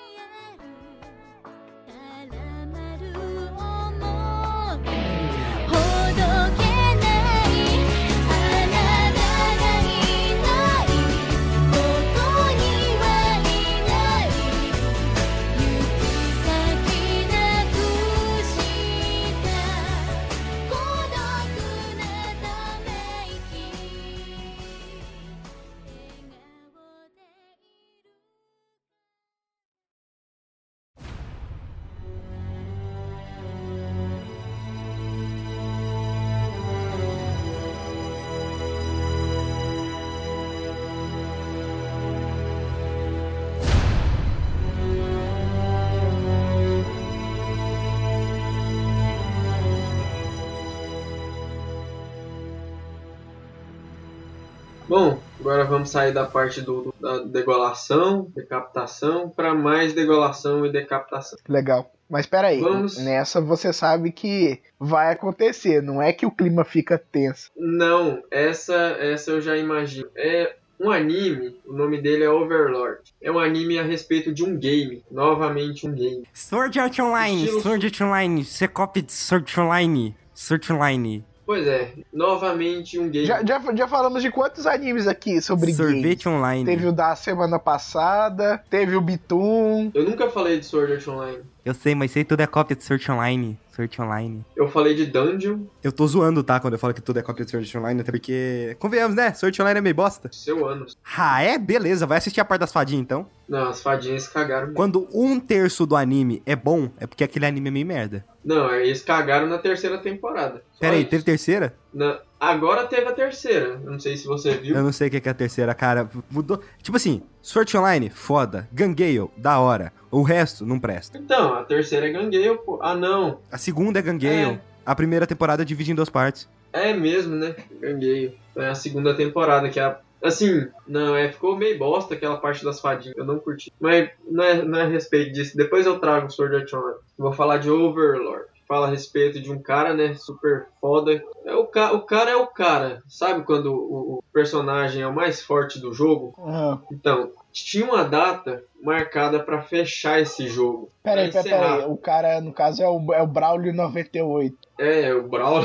Vamos sair da parte do, do- da degolação, decapitação, para mais degolação e decapitação. Legal. Mas peraí, Vamos. nessa você sabe que vai acontecer, não é que o clima fica tenso. Não, essa, essa eu já imagino. É um anime, o nome dele é Overlord. É um anime a respeito de um game, novamente um game. Sword Art Online, Estilo- Sword Art Online, você copia de Sword Art Online, Sword Art Online, Pois é, novamente um game. Já, já, já falamos de quantos animes aqui sobre games? Sorvete Online. Teve o da semana passada, teve o Bitum. Eu nunca falei de Sword Art Online. Eu sei, mas sei tudo é cópia de Art Online, Art Online. Eu falei de Dungeon, Eu tô zoando, tá, quando eu falo que tudo é cópia de Art Online, até porque... Convenhamos, né? Art Online é meio bosta. seu anos. Ah, é? Beleza, vai assistir a parte das fadinhas, então. Não, as fadinhas cagaram. mesmo. Quando um terço do anime é bom, é porque aquele anime é meio merda. Não, eles cagaram na terceira temporada. Pera aí, isso. teve terceira? Na- Agora teve a terceira. Eu não sei se você viu. Eu não sei o que é a terceira, cara. Mudou. Tipo assim, Sword Online, foda. Gangale, da hora. O resto, não presta. Então, a terceira é Gangale, pô. Ah, não. A segunda é Gangale. A primeira temporada divide em duas partes. É mesmo, né? Gangale. É a segunda temporada, que é a... Assim, não, é, ficou meio bosta aquela parte das fadinhas, eu não curti. Mas não é, não é a respeito disso. Depois eu trago o Sword Art Online. Vou falar de Overlord. Fala a respeito de um cara, né, super foda. É o, ca... o cara é o cara. Sabe quando o, o personagem é o mais forte do jogo? Ah, Então, tinha uma data marcada pra fechar esse jogo. peraí, peraí, peraí. O cara, no caso, é o, é o Braulio 98. É, o Brawl.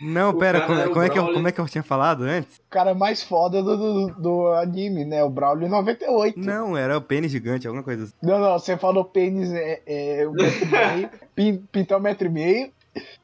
Não, *laughs* pera, como, é o como é que eu, como é que eu tinha falado antes? O cara mais foda do, do, do anime, né? O Braulio 98. Não, era o pênis gigante, alguma coisa assim. Não, não, você falou pênis é, é um metro e meio, *laughs* pin- pintar um metro e meio,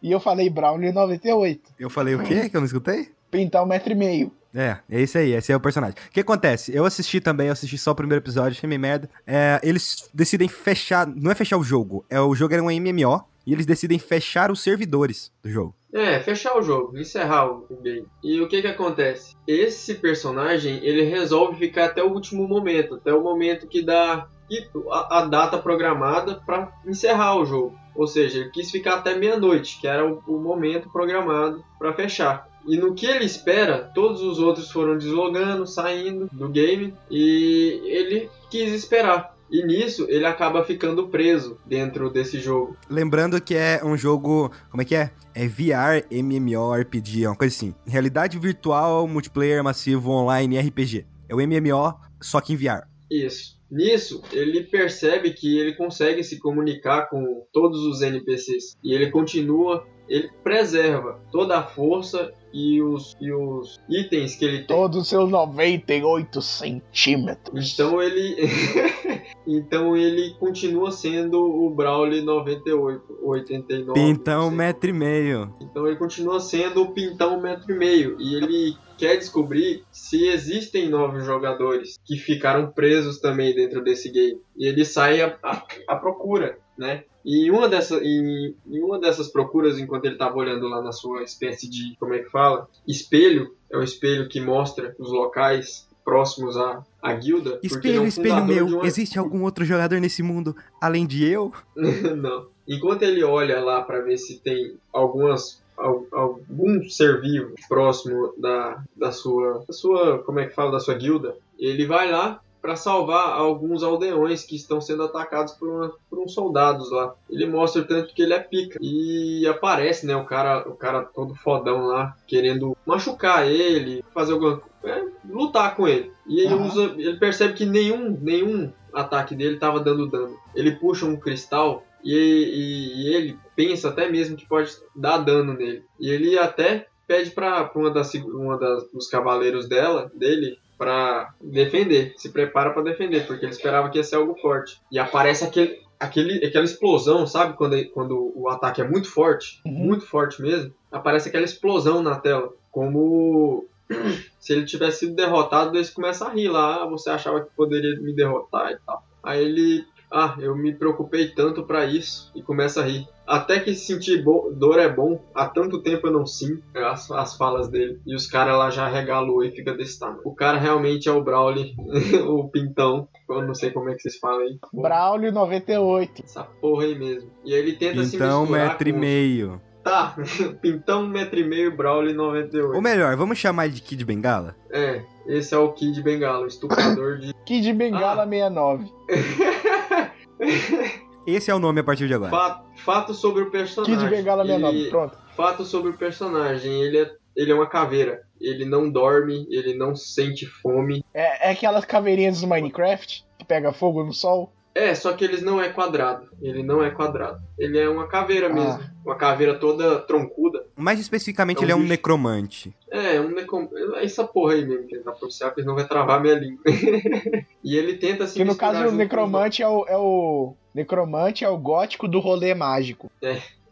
e eu falei Braulio 98. Eu falei o quê? Que eu não escutei? Pintar um metro e meio. É, é isso aí, esse é o personagem. O que acontece? Eu assisti também, eu assisti só o primeiro episódio, achei meio merda. É, eles decidem fechar, não é fechar o jogo, é o jogo era um MMO, e eles decidem fechar os servidores do jogo. É, fechar o jogo, encerrar o game. E o que que acontece? Esse personagem, ele resolve ficar até o último momento, até o momento que dá a, a data programada pra encerrar o jogo. Ou seja, ele quis ficar até meia-noite, que era o, o momento programado pra fechar. E no que ele espera, todos os outros foram deslogando, saindo do game, e ele quis esperar. E nisso ele acaba ficando preso dentro desse jogo. Lembrando que é um jogo, como é que é? É VR MMORPG, é uma coisa assim. Realidade virtual, multiplayer massivo online RPG. É o MMO, só que em VR. Isso. Nisso, ele percebe que ele consegue se comunicar com todos os NPCs. E ele continua, ele preserva toda a força e os, e os itens que ele tem. Todos os seus 98 centímetros. Então ele. *laughs* então ele continua sendo o Brawley 98, 89. Pintão, metro e meio. Então ele continua sendo o Pintão metro e meio. E ele quer descobrir se existem novos jogadores que ficaram presos também dentro desse game. E ele sai à, à- à procura, né? E em uma, dessa, em, em uma dessas procuras, enquanto ele estava olhando lá na sua espécie de, como é que fala? Espelho, é o espelho que mostra os locais próximos à, à guilda. é Espelho, um espelho meu, uma- existe algum outro jogador nesse mundo além de eu? *laughs* Não. Enquanto ele olha lá para ver se tem algumas al- algum ser vivo próximo da, da sua da sua como é que fala da sua guilda, ele vai lá para salvar alguns aldeões que estão sendo atacados por, uma- por uns soldados lá. Ele mostra o tanto que ele é pica e aparece, né, o cara o cara todo fodão lá querendo machucar ele, fazer alguma é, lutar com ele. E ele Aham. usa, ele percebe que nenhum nenhum ataque dele estava dando dano. Ele puxa um cristal e, e- e ele pensa até mesmo que pode dar dano nele. E ele até pede para uma das uma das, dos cavaleiros dela, dele, para defender. Se prepara para defender, porque ele esperava que ia ser algo forte. E aparece aquele Aquele, aquela explosão, sabe? Quando, quando o ataque é muito forte, Uhum. muito forte mesmo, aparece aquela explosão na tela. Como *clears throat* se ele tivesse sido derrotado, eles começam a rir lá. Ah, você achava que poderia me derrotar e tal. Aí ele, ah, eu me preocupei tanto pra isso e começa a rir. Até que sentir dor é bom, há tanto tempo eu não sinto as, as falas dele. E os caras lá já regalam e fica desse tamanho. O cara realmente é o Brawley, *laughs* o Pintão. Eu não sei como é que vocês falam aí. Braulio 98. Essa porra aí mesmo. E ele tenta se Então, misturar metro e com os- meio. Tá, *laughs* Pintão, um metro e meio, Brawley 98. Ou melhor, vamos chamar ele de Kid Bengala? É, esse é o Kid Bengala, o estuprador de. Kid Bengala Ah. 69. *laughs* Esse é o nome a partir de agora. Fato, fato sobre o personagem. Kid Bengala 69, Ele- pronto. Fato sobre o personagem, ele é, ele é uma caveira. Ele não dorme, ele não sente fome. É, é aquelas caveirinhas do Minecraft que pega fogo no sol. É, só que ele não é quadrado. Ele não é quadrado. Ele é uma caveira Ah. mesmo. Uma caveira toda troncuda. Mais especificamente, É um ele é um bicho. necromante. É, um necom... é essa porra aí mesmo que ele tá pronunciando, porque senão vai travar minha língua. *laughs* e ele tenta se Que no caso o necromante é o, é o. Necromante é o gótico do rolê mágico.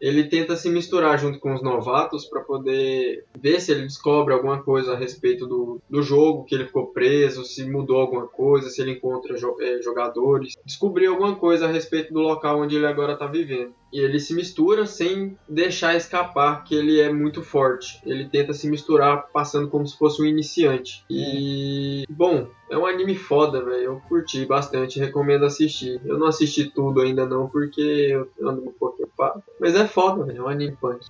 Ele tenta se misturar junto com os novatos pra poder ver se ele descobre alguma coisa a respeito do, do jogo, que ele ficou preso, se mudou alguma coisa, se ele encontra jo- eh, jogadores, descobrir alguma coisa a respeito do local onde ele agora tá vivendo. E ele se mistura sem deixar escapar que ele é muito forte. Ele tenta se misturar passando como se fosse um iniciante. E bom, é um anime foda, velho. Eu curti bastante, recomendo assistir. Eu não assisti tudo ainda não, porque eu ando um pouco ocupado. Mas é foda, velho. É um anime punk.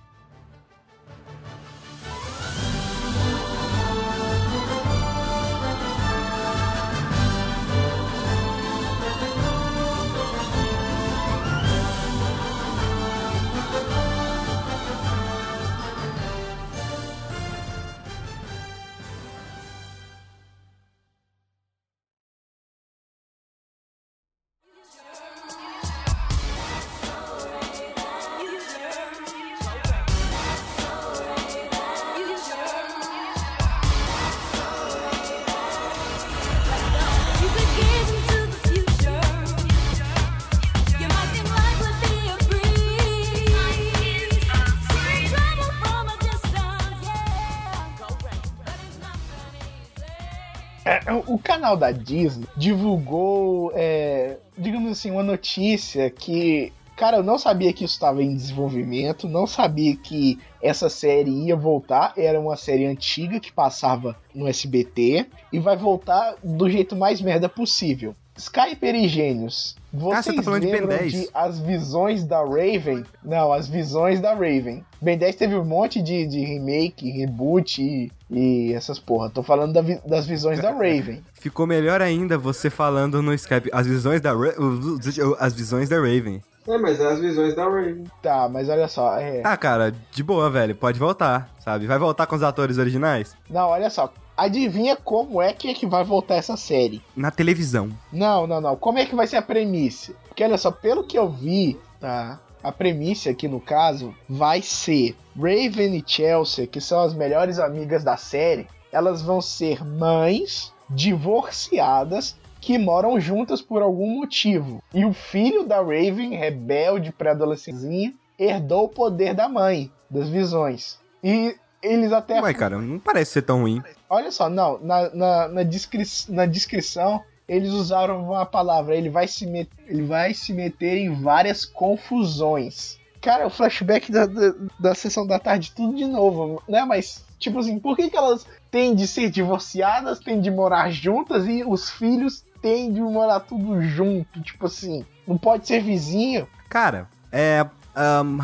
Canal da Disney divulgou, é, digamos assim, uma notícia que. Cara, eu não sabia que isso estava em desenvolvimento, não sabia que essa série ia voltar. Era uma série antiga que passava no SBT e vai voltar do jeito mais merda possível. Skyper e Gênios, vocês você tá falando de Ben lembram 10? de As Visões da Raven? Não, As Visões da Raven. Ben 10 teve um monte de, de remake, reboot e, e essas porra. Tô falando da das Visões da Raven. *laughs* Ficou melhor ainda você falando no Skype as visões da Ra- as visões da Raven. É, mas é as visões da Raven. Tá, mas olha só, é. Ah, cara, de boa, velho. Pode voltar, sabe? Vai voltar com os atores originais Não, olha só. Adivinha como é que, é que vai voltar essa série? na televisão. Não, não, não. Como é que vai ser a premissa? Porque olha só, pelo que eu vi, tá? A premissa aqui no caso vai ser Raven e Chelsea, que são as melhores amigas da série, elas vão ser mães divorciadas que moram juntas por algum motivo. E o filho da Raven, rebelde pré-adolescentezinho, herdou o poder da mãe, das visões. E eles até Ué, cara, não parece ser tão ruim. Olha só, não, na, na, na, descri na descrição eles usaram uma palavra, ele vai se, ele vai se meter em várias confusões. Cara, o flashback da, da, da sessão da tarde, tudo de novo, né? Mas, tipo assim, por que, que elas têm de ser divorciadas, têm de morar juntas e os filhos têm de morar tudo junto? Tipo assim, não pode ser vizinho? Cara, é. Um,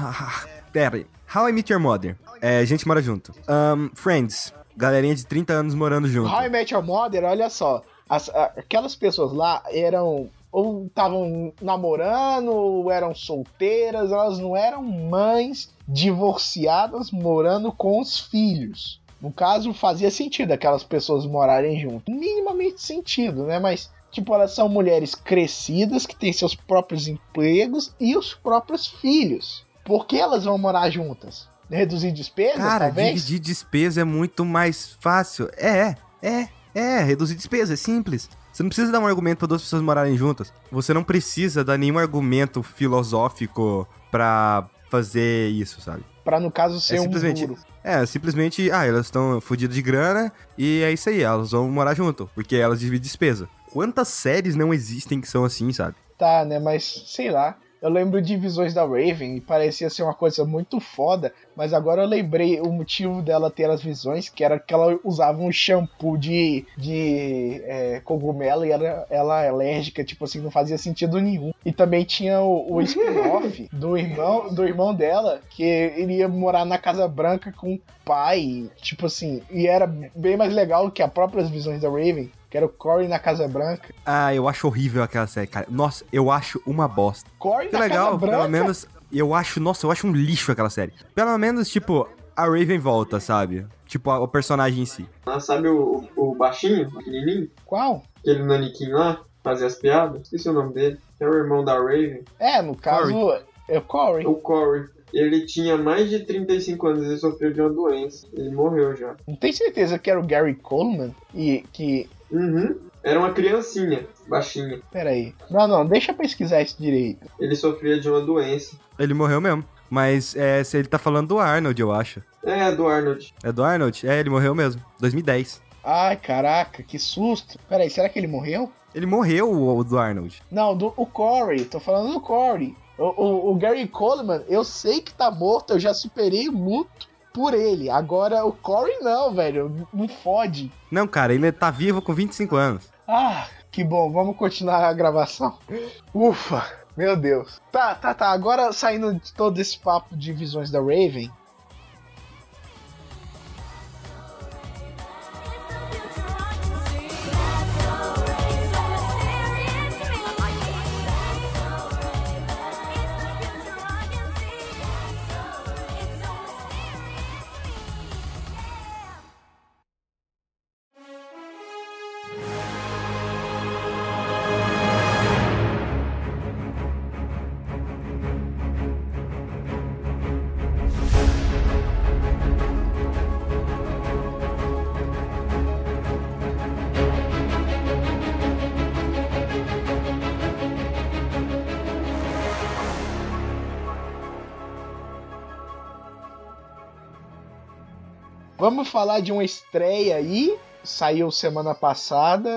pera aí. How I Met Your Mother. É, gente mora junto. Um, Friends. Galerinha de 30 anos morando junto. How I Met Your Mother, olha só. As- aquelas pessoas lá eram. Ou estavam namorando, ou eram solteiras, elas não eram mães divorciadas morando com os filhos. No caso, fazia sentido aquelas pessoas morarem junto. Minimamente sentido, né? Mas, tipo, elas são mulheres crescidas que têm seus próprios empregos e os próprios filhos. Por que elas vão morar juntas? Reduzir despesas, Cara, talvez? dividir despesa é muito mais fácil. É, é, é. Reduzir despesa é simples. Você não precisa dar um argumento para duas pessoas morarem juntas. Você não precisa dar nenhum argumento filosófico pra fazer isso, sabe? Pra, no caso, ser É um simplesmente- muro. É, simplesmente, ah, elas estão fodidas de grana e é isso aí, elas vão morar junto, porque elas dividem despesa. Quantas séries não existem que são assim, sabe? Tá, né? Mas sei lá. Eu lembro de visões da Raven e parecia ser uma coisa muito foda, mas agora eu lembrei o motivo dela ter as visões, que era que ela usava um shampoo de, de é, cogumelo e era, ela é alérgica, tipo assim, não fazia sentido nenhum. E também tinha o, o *laughs* spin-off do irmão, do irmão dela, que iria morar na Casa Branca com o pai, tipo assim, e era bem mais legal que as próprias visões da Raven. Que era o Corey na Casa Branca. Ah, eu acho horrível aquela série, cara. Nossa, eu acho uma bosta. Corey Que na legal, Casa Branca? pelo menos. Eu acho, nossa, eu acho um lixo aquela série. Pelo menos, tipo, a Raven volta, sabe? Tipo, a- o personagem em si. Ah, sabe o, o baixinho, o pequenininho? Qual? Aquele naniquim lá, fazia as piadas? Esqueci o nome dele. É o irmão da Raven. É, no caso, é o Corey. O Corey. Ele tinha mais de 35 anos e sofreu de uma doença. Ele morreu já. Não tem certeza que era o Gary Coleman? E que. Uhum. Era uma criancinha, baixinha. Peraí. Não, não, deixa eu pesquisar isso direito. Ele sofria de uma doença. Ele morreu mesmo. Mas é, se ele tá falando do Arnold, eu acho. É, do Arnold. É do Arnold? É, ele morreu mesmo. 2010. Ai, caraca, que susto. Peraí, será que ele morreu? Ele morreu, o, o do Arnold. Não, do, o Corey, tô falando do Corey. O, o, o Gary Coleman, eu sei que tá morto, eu já superei o luto por ele. Agora o Corey não, velho, não fode. Não, cara, ele tá vivo com 25 anos. Ah, que bom, vamos continuar a gravação. Ufa, meu Deus. Tá, tá, tá. Agora saindo de todo esse papo de visões da Raven. Falar de uma estreia aí. Saiu semana passada,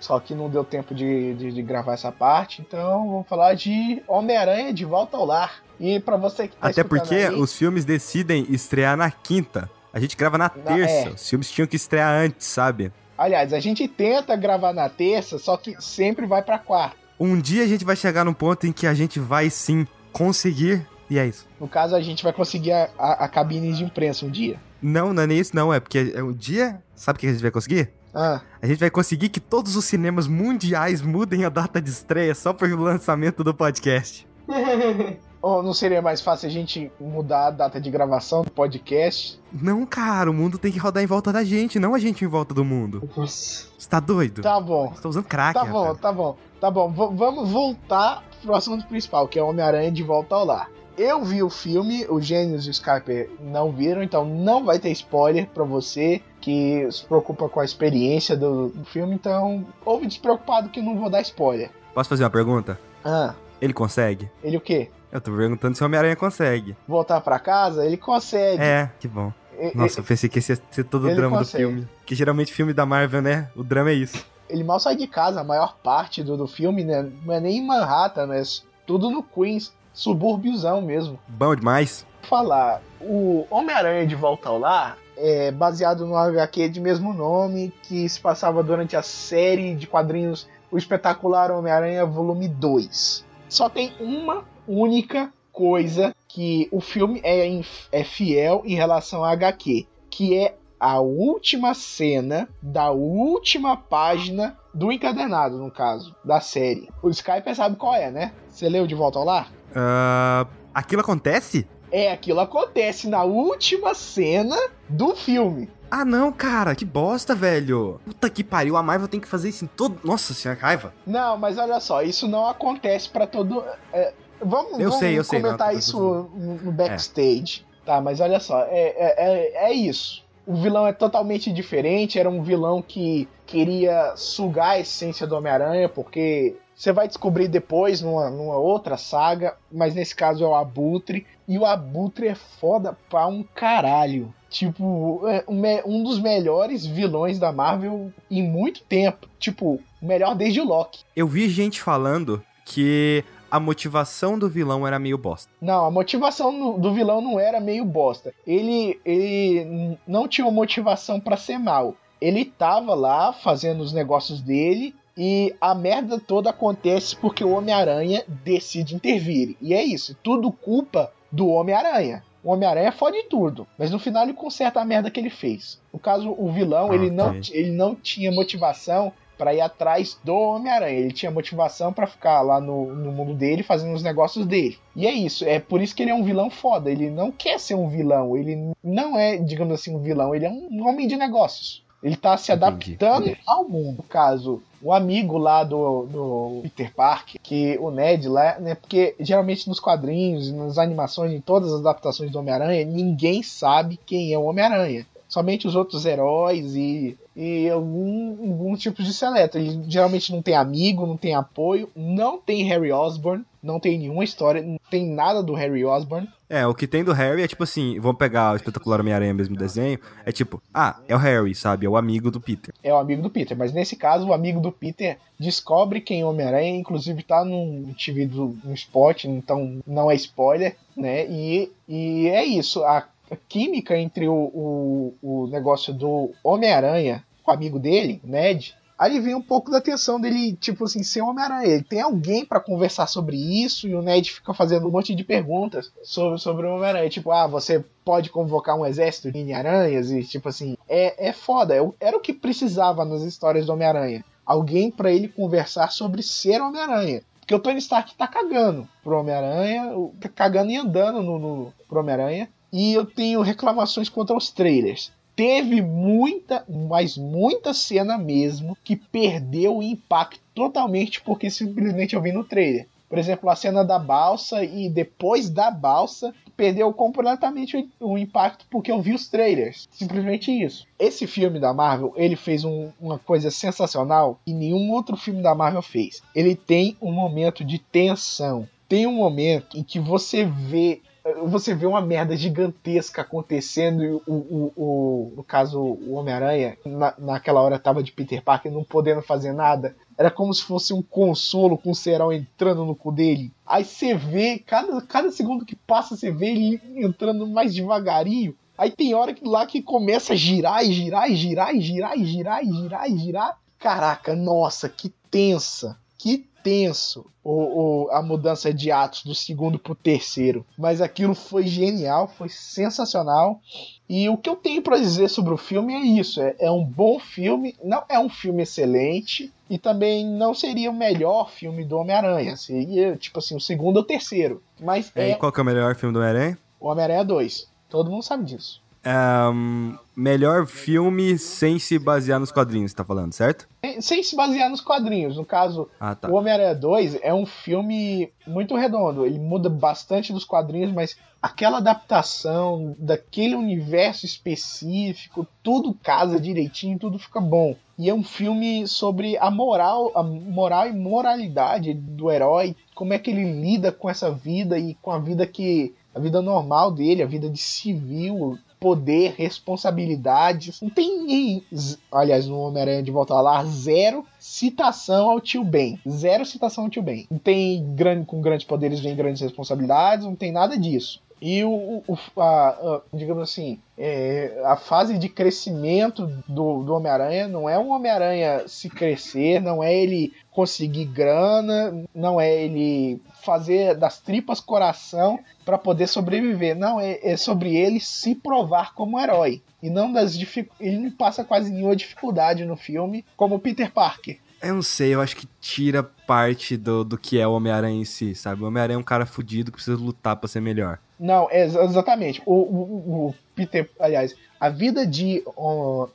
só que não deu tempo de, de, de gravar essa parte. Então vamos falar de Homem-Aranha de Volta ao Lar. E pra você que tá Até porque aí, os filmes decidem estrear na quinta. A gente grava na Na- terça. é. Os filmes tinham que estrear antes, sabe? Aliás, a gente tenta gravar na terça, só que sempre vai pra quarta. Um dia a gente vai chegar num ponto em que a gente vai sim conseguir. E é isso. No caso, a gente vai conseguir a, a, a cabine de imprensa um dia. Não, não é nem isso, não. É porque é um dia. Sabe o que a gente vai conseguir? Ah, A gente vai conseguir que todos os cinemas mundiais mudem a data de estreia só por lançamento do podcast. *laughs* ou não seria mais fácil a gente mudar a data de gravação do podcast? Não, cara, o mundo tem que rodar em volta da gente, não a gente em volta do mundo. Nossa. Você tá doido? Tá bom. Você tá usando crack, Tá bom, rapaz. tá bom, tá bom. V- vamos voltar pro assunto principal, que é Homem-Aranha de Volta ao Lar. Eu vi o filme, o Gênios e o Skyper não viram, então não vai ter spoiler pra você que se preocupa com a experiência do, do filme, então ouve despreocupado que eu não vou dar spoiler. Posso fazer uma pergunta? Ah, Ele consegue? ele o quê? Eu tô perguntando se o Homem-Aranha consegue. Voltar pra casa? Ele consegue. É, que bom. E- Nossa, eu pensei que esse ia ser todo o Ele drama consegue. do filme. Que geralmente filme da Marvel, né? O drama é isso. ele mal sai de casa, a maior parte do, do filme, né? Não é nem em Manhattan, né? Tudo no Queens, subúrbiozão mesmo. Bom demais. Falar, o Homem-Aranha de Volta ao Lar é baseado no HQ de mesmo nome, que se passava durante a série de quadrinhos O Espetacular Homem-Aranha Volume 2. Só tem uma única coisa que o filme é, é fiel em relação à HQ, que é a última cena da última página do encadernado, no caso, da série. O Skype sabe qual é, né? Você leu De Volta ao Lar? Ah, aquilo acontece? É, aquilo acontece na última cena do filme. Ah, não, cara, que bosta, velho. Puta que pariu, a Marvel tem que fazer isso em todo. Nossa senhora, raiva. Não, mas olha só, isso não acontece pra todo. é, vamos Eu vamos sei, eu sei, comentar não, isso no, backstage. Tá, mas olha só, é, é, é, é isso. O vilão é totalmente diferente, era um vilão que queria sugar a essência do Homem-Aranha, porque você vai descobrir depois numa, numa outra saga, mas nesse caso é o Abutre, e o Abutre é foda pra um caralho. Tipo, é um dos melhores vilões da Marvel em muito tempo. Tipo, o melhor desde o Loki. Eu vi gente falando que a motivação do vilão era meio bosta. Não, a motivação do vilão não era meio bosta. Ele, ele não tinha uma motivação pra ser mal. Ele tava lá fazendo os negócios dele e a merda toda acontece porque o Homem-Aranha decide intervir. E é isso, tudo culpa do Homem-Aranha. O Homem-Aranha fode tudo, mas no final ele conserta a merda que ele fez. No caso, o vilão, Ah, ele, não, ele não tinha motivação pra ir atrás do Homem-Aranha. Ele tinha motivação pra ficar lá no, no mundo dele fazendo os negócios dele. E é isso, é por isso que ele é um vilão foda. Ele não quer ser um vilão, ele não é, digamos assim, um vilão, ele é um homem de negócios. Ele tá se Entendi. adaptando ao mundo. No caso, o amigo lá do, do Peter Parker, que o Ned lá, né? Porque geralmente nos quadrinhos, nas animações, em todas as adaptações do Homem-Aranha, ninguém sabe quem é o Homem-Aranha. Somente os outros heróis e, e algum, alguns tipos de seleto. Ele geralmente não tem amigo, não tem apoio, não tem Harry Osborn, não tem nenhuma história, não tem nada do Harry Osborn. É, o que tem do Harry é tipo assim, vamos pegar o espetacular Homem-Aranha mesmo desenho, é tipo, ah, é o Harry, sabe? É o amigo do Peter. é o amigo do Peter. Mas nesse caso, o amigo do Peter descobre quem é Homem-Aranha, inclusive tá num TV um spot, então não é spoiler, né? E, e é isso. A, a química entre o, o, o negócio do Homem-Aranha com o amigo dele, Ned. Aí vem um pouco da tensão dele, tipo assim, ser Homem-Aranha. Ele tem alguém pra conversar sobre isso e o Ned fica fazendo um monte de perguntas sobre, sobre o Homem-Aranha. Tipo, ah, você pode convocar um exército de aranhas e tipo assim, é, é foda. É Era o que precisava nas histórias do Homem-Aranha. Alguém pra ele conversar sobre ser Homem-Aranha. Porque o Tony Stark tá cagando pro Homem-Aranha, tá cagando e andando no, no, pro Homem-Aranha. E eu tenho reclamações contra os trailers. Teve muita, mas muita cena mesmo que perdeu o impacto totalmente porque simplesmente eu vi no trailer. Por exemplo, a cena da balsa e depois da balsa perdeu completamente o impacto porque eu vi os trailers. Simplesmente isso. Esse filme da Marvel, ele fez um- uma coisa sensacional e nenhum outro filme da Marvel fez. Ele tem um momento de tensão. Tem um momento em que você vê você vê uma merda gigantesca acontecendo e o, o, o- no caso o Homem-Aranha na, naquela hora tava de Peter Parker não podendo fazer nada. Era como se fosse um consolo com o Serol entrando no cu dele. Aí você vê cada, cada segundo que passa você vê ele entrando mais devagarinho. Aí tem hora que lá que começa a girar e girar e girar e girar e girar e girar e girar. Caraca nossa que tensa. Que tenso o, o- a mudança de atos do segundo pro terceiro. Mas aquilo foi genial, foi sensacional. E o que eu tenho pra dizer sobre o filme é isso: é, é um bom filme, não é um filme excelente. E também não seria o melhor filme do Homem-Aranha. Seria, tipo assim, o segundo ou o terceiro. Mas E aí, é qual que é o melhor filme do Homem-Aranha? o Homem-Aranha 2. Todo mundo sabe disso. Ahn, melhor filme sem se basear nos quadrinhos, você tá falando, certo? Sem- Sem se basear nos quadrinhos. No caso, Ah, tá. O Homem-Aranha 2 é um filme muito redondo. Ele muda bastante dos quadrinhos, mas aquela adaptação daquele universo específico, tudo casa direitinho, tudo fica bom. E é um filme sobre a moral, a moral e moralidade do herói, como é que ele lida com essa vida e com a vida que a vida normal dele, a vida de civil, poder, responsabilidades. Não tem aliás, no Homem-Aranha de Volta lá, zero citação ao tio Ben. Zero citação ao tio Ben. Não tem grande, com grandes poderes vem grandes responsabilidades, não tem nada disso. E o, o- a, a- digamos assim, é, a fase de crescimento do, do Homem-Aranha não é um Homem-Aranha se crescer, não é ele conseguir grana, não é ele fazer das tripas coração para poder sobreviver. Não, é, é sobre ele se provar como herói. E não das. Ele não passa quase nenhuma dificuldade no filme, como Peter Parker. Eu não sei, eu acho que tira parte do, do que é o Homem-Aranha em si, sabe? O Homem-Aranha é um cara fudido que precisa lutar pra ser melhor. Não, é ex- exatamente. O, o- o Peter, aliás, a vida de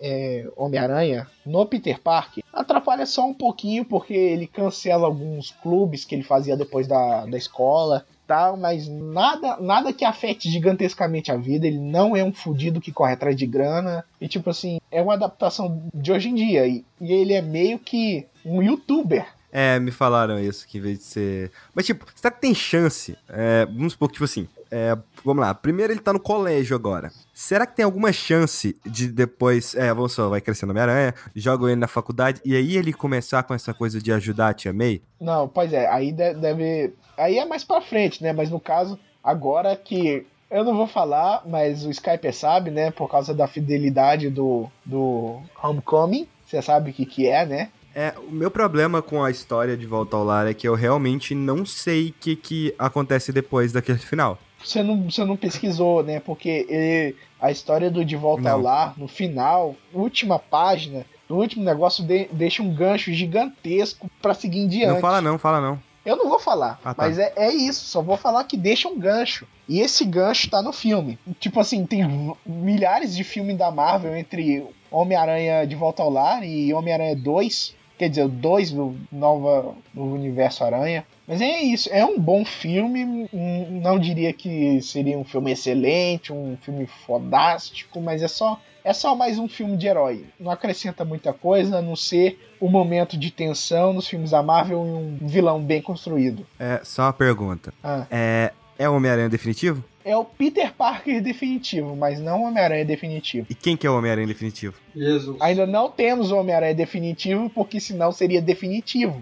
é, Homem-Aranha no Peter Parker atrapalha só um pouquinho porque ele cancela alguns clubes que ele fazia depois da, da escola, tal, mas nada, nada que afete gigantescamente a vida. Ele não é um fudido que corre atrás de grana e tipo assim é uma adaptação de hoje em dia e, e ele é meio que um YouTuber. É, me falaram isso, que em vez de ser. Mas, tipo, será que tem chance? É, vamos supor que, tipo assim, É, vamos lá. Primeiro ele tá no colégio agora. Será que tem alguma chance de depois. É, vamos só, vai crescendo Homem-Aranha, joga ele na faculdade e aí ele começar com essa coisa de ajudar a Tia May? Não, pois é, aí de- deve. Aí é mais pra frente, né? Mas no caso, agora que. Eu não vou falar, mas o Skype sabe, né? Por causa da fidelidade do, do Homecoming. Você sabe o que, que é, né? É, o meu problema com a história de Volta ao Lar é que eu realmente não sei o que, que acontece depois daquele final. Você não, você não pesquisou, né? Porque ele- a história do De Volta ao. Lar, no final, última página, no último negócio, de- deixa um gancho gigantesco pra seguir em diante. Não fala não, fala não. Eu não vou falar, Ah, tá. mas é, é isso, só vou falar que deixa um gancho. E esse gancho tá no filme. Tipo assim, tem milhares de filmes da Marvel entre Homem-Aranha de Volta ao Lar e Homem-Aranha 2. Quer dizer, o 2 no Nova no Universo Aranha. Mas é isso, é um bom filme. hum, Não diria que seria um filme excelente, um filme fodástico, mas é só é só mais um filme de herói. Não acrescenta muita coisa, a não ser o momento de tensão nos filmes da Marvel e um vilão bem construído. É, só uma pergunta. Ah, É, é o Homem-Aranha definitivo? É o Peter Parker definitivo, mas não o Homem-Aranha definitivo. E quem que é o Homem-Aranha definitivo? Jesus. Ainda não temos o Homem-Aranha definitivo, porque senão seria definitivo.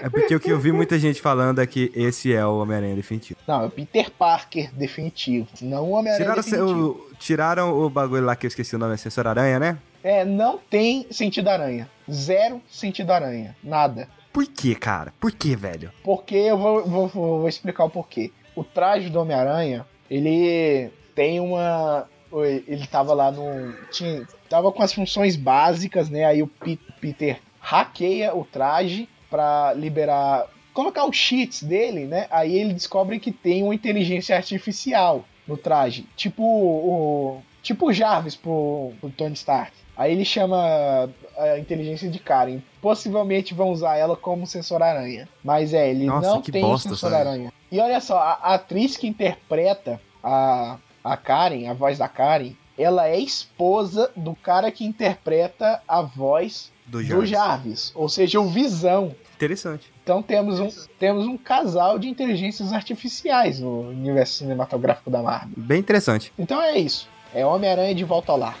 É porque o que eu vi muita gente falando é que esse é o Homem-Aranha definitivo. Não, é o Peter Parker definitivo, não o Homem-Aranha Tiraram, definitivo. o, tiraram o bagulho lá que eu esqueci o nome, Assessor Aranha, né? É, não tem sentido aranha. Zero sentido aranha. Nada. Por que, cara? Por que, velho? Porque eu vou, vou vou explicar o porquê. O traje do Homem-Aranha, ele tem uma. Ele tava lá no. Tinha, tava com as funções básicas, né? Aí o Pe- Peter hackeia o traje pra liberar. Colocar os cheats dele, né? Aí ele descobre que tem uma inteligência artificial no traje. Tipo o. Tipo o Jarvis pro, pro Tony Stark. Aí ele chama a inteligência de Karen. Possivelmente vão usar ela como sensor aranha. Mas é, ele Nossa, não que tem bosta, sensor sabe? aranha. E olha só, a, a atriz que interpreta a, a Karen, a voz da Karen, ela é esposa do cara que interpreta a voz Do do Jarvis. Jarvis. Ou seja, o Visão. Interessante. Então temos um, temos um casal de inteligências artificiais no universo cinematográfico da Marvel. Bem interessante. Então é isso. É Homem-Aranha de volta ao lar.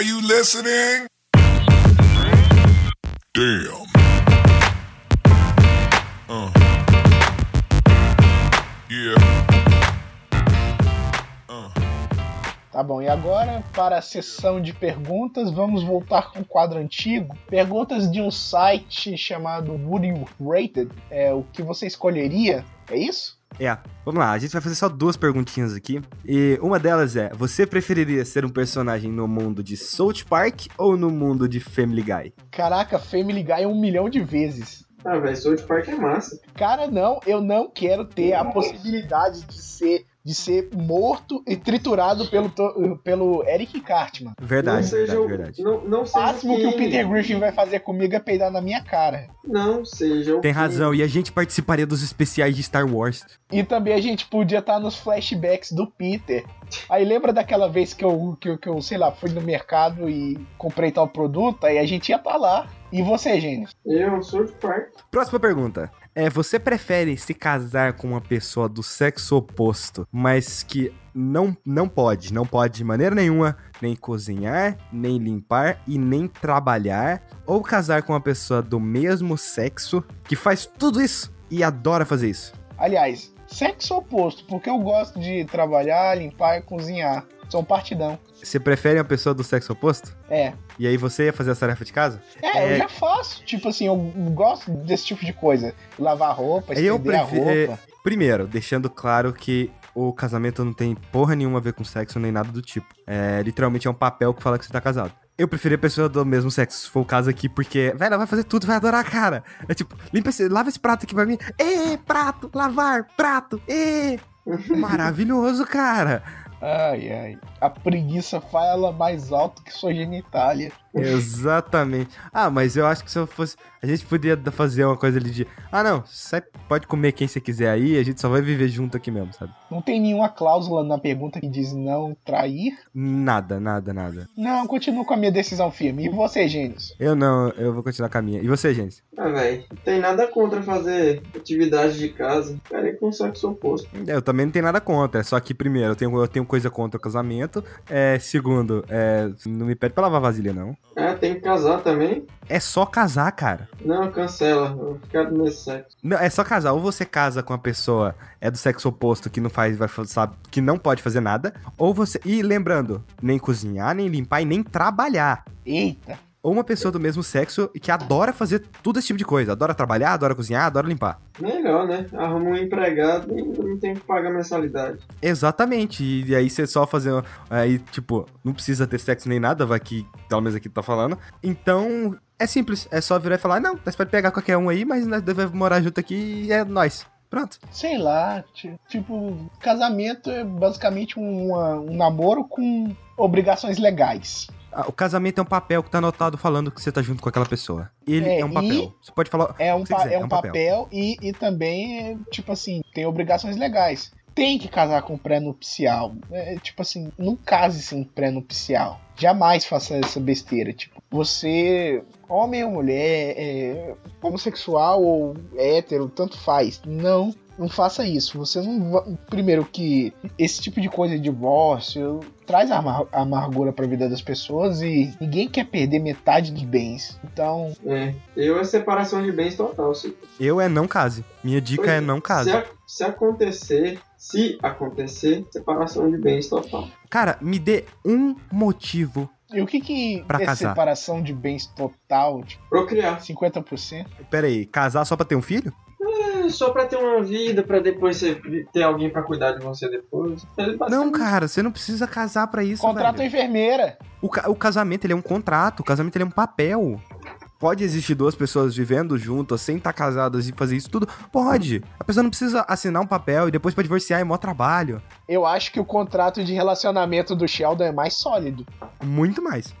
Are you listening? Damn. Uh. Yeah. Tá bom, e agora para a sessão de perguntas, vamos voltar com o quadro antigo. Perguntas de um site chamado Would You Rated? É o que você escolheria? É isso? É, vamos lá, a gente vai fazer só duas perguntinhas aqui. E uma delas é: você preferiria ser um personagem no mundo de South Park ou no mundo de Family Guy? Caraca, Family Guy um milhão de vezes. Ah, velho, South Park é massa. Cara, não, eu não quero ter a possibilidade de ser de ser morto e triturado pelo, pelo Eric Cartman. Verdade, não seja verdade, o, verdade. Não, não O seja máximo que o Kenny. Peter Griffin vai fazer comigo é peidar na minha cara. Não seja o Tem Kenny. razão, e a gente participaria dos especiais de Star Wars. E também a gente podia estar nos flashbacks do Peter. Aí lembra daquela vez que eu, que, eu- que eu, sei lá, fui no mercado e comprei tal produto? Aí a gente ia estar lá. E você, gente? Eu, South Park. Próxima pergunta. É, você prefere se casar com uma pessoa do sexo oposto, mas que não, não pode, não pode de maneira nenhuma nem cozinhar, nem limpar e nem trabalhar, ou casar com uma pessoa do mesmo sexo que faz tudo isso e adora fazer isso? Aliás, sexo oposto, porque eu gosto de trabalhar, limpar e cozinhar. Sou um partidão. Você prefere uma pessoa do sexo oposto? É. E aí você ia fazer a tarefa de casa? É, É. eu já faço. Tipo assim, eu gosto desse tipo de coisa. Lavar roupa, Eu estender a roupa. Primeiro, deixando claro que o casamento não tem porra nenhuma a ver com sexo nem nada do tipo. É, literalmente é um papel que fala que você tá casado. Eu preferi a pessoa do mesmo sexo, se for o caso aqui, porque, velho, ela vai fazer tudo, vai adorar, cara. É tipo, limpa esse, lava esse prato aqui pra mim. Ê, prato, lavar, prato, ê. *laughs* Maravilhoso, cara. Ai, ai. A preguiça fala mais alto que sua genitália. Exatamente. Ah, mas eu acho que se eu fosse. A gente poderia da- fazer uma coisa ali de. Ah, não, você pode comer quem você quiser aí, a gente só vai viver junto aqui mesmo, sabe? Não tem nenhuma cláusula na pergunta que diz não trair? Nada, nada, nada. Não, continuo com a minha decisão firme. E você, Gênios? Eu não, eu vou continuar com a minha. E você, gente? Ah, velho, não tem nada contra fazer atividade de casa. Cara, é com sexo oposto. Eu também não tenho nada contra. é Só que, primeiro, eu tenho, eu tenho coisa contra o casamento. É, segundo, é, não me pede pra lavar vasilha, não. Ah, tem que casar também? É só casar, cara. Não, cancela. Eu vou ficar nesse sexo. Não, é só casar. Ou você casa com a pessoa é do sexo oposto que não faz, vai, sabe, que não pode fazer nada. Ou você. E lembrando, nem cozinhar, nem limpar e nem trabalhar. Eita. Ou uma pessoa do mesmo sexo e que adora fazer tudo esse tipo de coisa. Adora trabalhar, adora cozinhar, adora limpar. Melhor, né? Arruma um empregado e não tem que pagar mensalidade. Exatamente. E, aí você só fazer. Aí, tipo, não precisa ter sexo nem nada, vai que pelo menos aqui tá falando. Então, é simples. É só virar e falar: não, nós pode pegar qualquer um aí, mas nós devemos morar junto aqui e é nós. Pronto. Sei lá, ti- tipo, casamento é basicamente uma- um namoro com obrigações legais. Ah, O casamento é um papel que tá anotado falando que você tá junto com aquela pessoa. Ele é, É, um papel. Você pode falar. É um, pa- quiser, é um papel, e, e também, é, tipo assim, tem obrigações legais. Tem que casar com pré-nupcial. É, tipo assim, não case sem pré-nupcial. Jamais faça essa besteira. Tipo, você, homem ou mulher, é, homossexual ou hétero, tanto faz. Não, não faça isso. Você não Primeiro que esse tipo de coisa de divórcio traz amar amargura pra vida das pessoas e ninguém quer perder metade dos bens. Então, É. Eu é separação de bens total. Se, Eu é não case. Minha dica Pois é é. não se, case. a- se acontecer, se acontecer, separação de bens total. Cara, me dê um motivo. E o que que Pra é casar. separação de bens total, tipo, Procriar. 50%? Pera aí, casar só pra ter um filho? É só pra ter uma vida, pra depois você ter alguém pra cuidar de você depois. É Não, cara, você não precisa casar pra isso, Contrato velho. enfermeira. O, ca- o casamento, ele é um contrato. O casamento, ele é um papel. Pode existir duas pessoas vivendo juntas, sem estar casadas e fazer isso tudo? Pode. A pessoa não precisa assinar um papel e depois pra divorciar é mó trabalho. Eu acho que o contrato de relacionamento do Sheldon é mais sólido. Muito mais.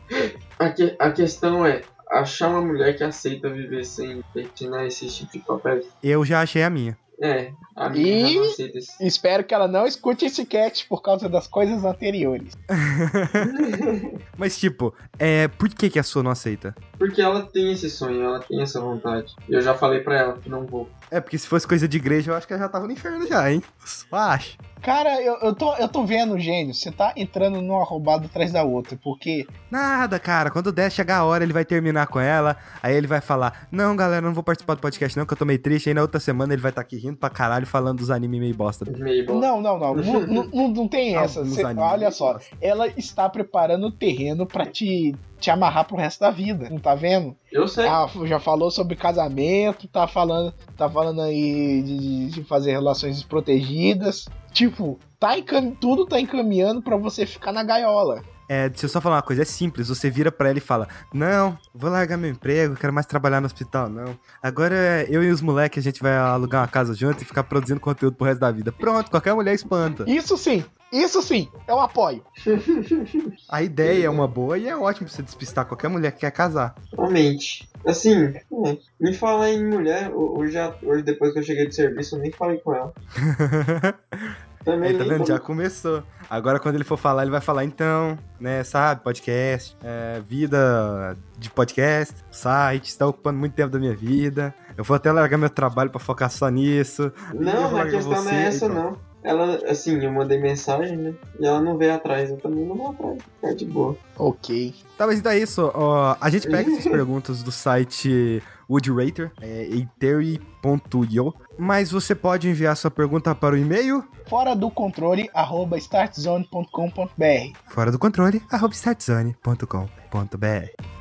A, que- a questão é achar uma mulher que aceita viver sem petinar esse tipo de papel. Eu já achei a minha. É, a minha E- já não aceita esse. Espero que ela não escute esse cat por causa das coisas anteriores. *laughs* Mas, tipo, é, por que, que a sua não aceita? Porque ela tem esse sonho, ela tem essa vontade. E eu já falei pra ela que não vou. É, porque se fosse coisa de igreja, eu acho que ela já tava no inferno já, hein? Só acho. Cara, eu, eu, tô, eu tô vendo, gênio, você tá entrando numa roubada atrás da outra, porque Nada, cara. Quando der, chegar a hora, ele vai terminar com ela. Aí ele vai falar: Não, galera, não vou participar do podcast, não, que eu tô meio triste. Aí na outra semana ele vai estar aqui rindo pra caralho, falando dos animes meio bosta. Meio bom. Não, não, não. não, não, não- tem *laughs* essa. Cê- olha só, bosta. ela está preparando o terreno pra te, te amarrar pro resto da vida. Não tá vendo? Eu sei. Ah, já falou sobre casamento, tá falando, tá falando aí de, de fazer relações desprotegidas. Tipo, tá encam... tudo tá encaminhando pra você ficar na gaiola. É, deixa eu só falar uma coisa, é simples. Você vira pra ela e fala: Não, vou largar meu emprego, quero mais trabalhar no hospital, não. Agora eu e os moleques a gente vai alugar uma casa junto e ficar produzindo conteúdo pro resto da vida. Pronto, qualquer mulher espanta. Isso sim, isso sim, eu apoio. *laughs* A ideia é uma boa e é ótimo pra você despistar qualquer mulher que quer casar. Realmente. Assim, é, me falar em mulher, ho- hoje, já- hoje depois que eu cheguei de serviço, eu nem falei com ela. *laughs* Também Aí, tá vendo? Já começou. Agora, quando ele for falar, ele vai falar, então, né, sabe, podcast, é, vida de podcast, site, está ocupando muito tempo da minha vida. Eu vou até largar meu trabalho pra focar só nisso. Não, a questão não você, é e essa, pronto. não. Ela, assim, eu mandei mensagem, né? E ela não veio atrás. Eu também não vou atrás. Fica de boa. Ok. Tá, mas então é isso. ó, a gente pega essas *laughs* perguntas do site Woodrater, é ethery.io, mas você pode enviar sua pergunta para o e-mail Fora do controle, arroba startzone.com.br. fora do controle, arroba startzone.com.br.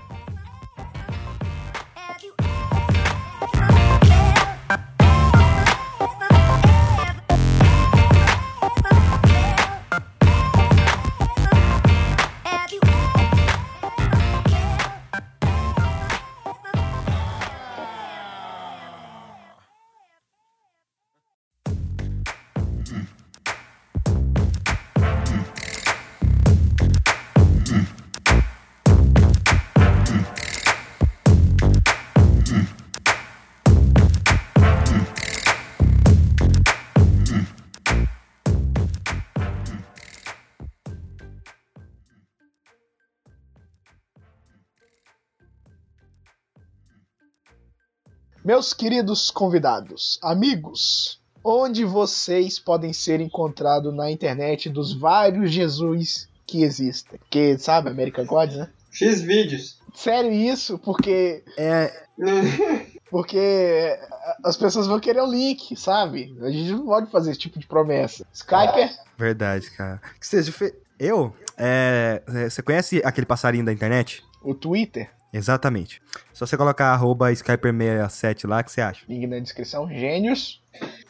Meus queridos convidados, amigos, onde vocês podem ser encontrados na internet dos vários Jesus que existem? Porque, sabe, American Gods, né? X vídeos. Sério isso? Porque É, *laughs* porque as pessoas vão querer o link, sabe? A gente não pode fazer esse tipo de promessa. Skype verdade, cara. Que seja, fe- eu, é, é, você conhece aquele passarinho da internet? o Twitter, Exatamente. Só você colocar arroba Skyper67 lá, que você acha? link na descrição, gênios.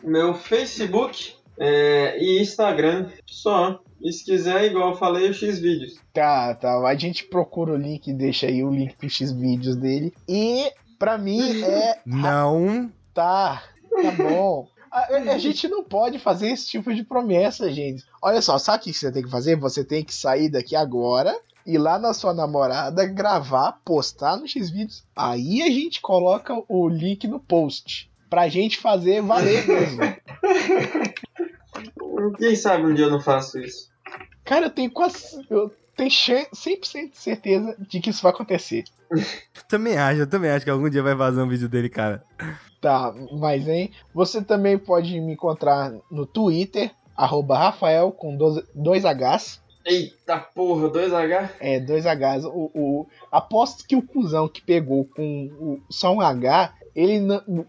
Meu Facebook é, e Instagram. Só. E se quiser, igual eu falei, o X vídeos. Tá, tá. A gente procura o link e deixa aí o link pro X vídeos dele. E pra mim é. *laughs* Não. Tá, tá bom. A, a gente não pode fazer esse tipo de promessa, gente. Olha só, sabe o que você tem que fazer? Você tem que sair daqui agora, ir lá na sua namorada, gravar, postar no Xvideos. Aí a gente coloca o link no post. Pra gente fazer valer mesmo. *laughs* Quem sabe um dia eu não faço isso. Cara, eu tenho quase. Eu tenho chan- 100% de certeza de que isso vai acontecer. *laughs* Também acho, eu também acho que algum dia vai vazar um vídeo dele, cara. Tá, mas hein? Você também pode me encontrar no Twitter, arroba Rafael com dois, dois Hs. Eita porra, 2H? É, dois Hs. O, o, aposto que o cuzão que pegou com o, só um H, ele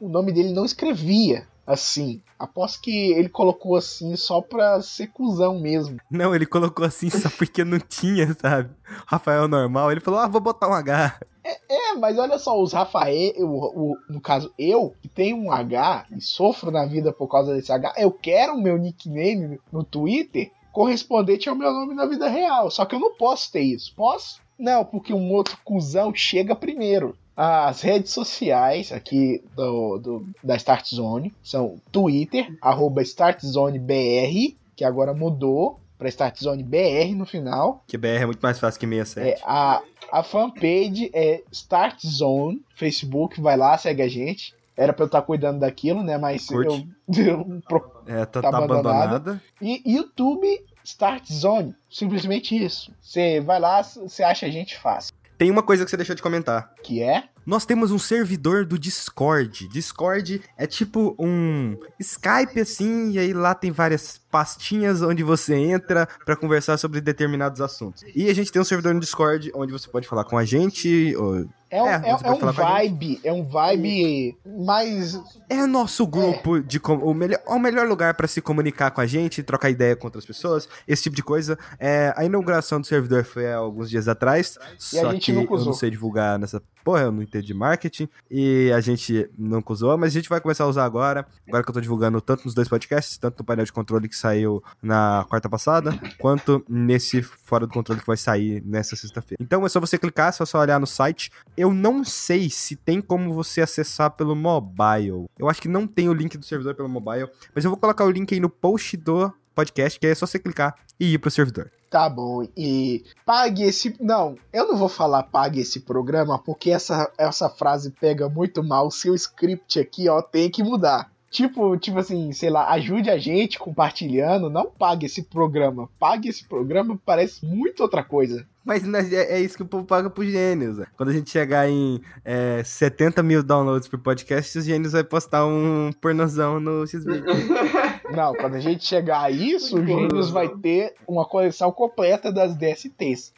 o nome dele não escrevia assim. Aposto que ele colocou assim só pra ser cuzão mesmo. Não, ele colocou assim só porque não tinha, sabe? Rafael normal, ele falou, ah, vou botar um H. É, mas olha só, os Rafael, o, o- no caso eu, que tenho um H e sofro na vida por causa desse H, eu quero o meu nickname no Twitter correspondente ao meu nome na vida real. Só que eu não posso ter isso. Posso? Não, porque um outro cuzão chega primeiro. As redes sociais aqui do, do- da Start Zone são Twitter, arroba StartZoneBR, que agora mudou para Start Zone BR no final. Que BR é muito mais fácil que 67. É, a, a fanpage é Start Zone, Facebook, vai lá, segue a gente. Era pra eu estar cuidando daquilo, né? Mas Curte. eu, *laughs* eu pro- É, tá, Tá tá abandonada. abandonada. E YouTube Start Zone, simplesmente isso. Você vai lá, você acha a gente fácil. Tem uma coisa que você deixou de comentar. Que é? Nós temos um servidor do Discord. Discord é tipo um Skype assim, e aí lá tem várias pastinhas onde você entra pra conversar sobre determinados assuntos. E a gente tem um servidor no Discord onde você pode falar com a gente. ou- É um, É, é, é um vibe, é um vibe mais. É nosso grupo de com- o melhor, o melhor lugar pra se comunicar com a gente, trocar ideia com outras pessoas, esse tipo de coisa. É, a inauguração do servidor foi há alguns dias atrás, E a só gente que nunca eu não sei divulgar nessa porra, eu não entendo de marketing e a gente nunca usou, mas a gente vai começar a usar agora. Agora que eu tô divulgando tanto nos dois podcasts, tanto no painel de controle que saiu na quarta passada, quanto nesse fora do controle que vai sair nessa sexta-feira. Então é só você clicar, é só olhar no site. Eu não sei se tem como você acessar pelo mobile. Eu acho que não tem o link do servidor pelo mobile, mas eu vou colocar o link aí no post do podcast, que é só você clicar e ir pro servidor. Tá bom, e pague esse. Não, eu não vou falar pague esse programa, porque essa, essa frase pega muito mal. O seu script aqui, ó, tem que mudar. Tipo, tipo assim, sei lá, ajude a gente compartilhando, não pague esse programa. Pague esse programa parece muito outra coisa. Mas nós- é, é isso que o povo paga pro Gênios. Zé. Quando a gente chegar em é, 70 mil downloads por podcast, os Gênios vai postar um pornozão no Xvideo. *laughs* Não, quando a gente chegar a isso, o Gênios vai ter uma coleção completa das DSTs.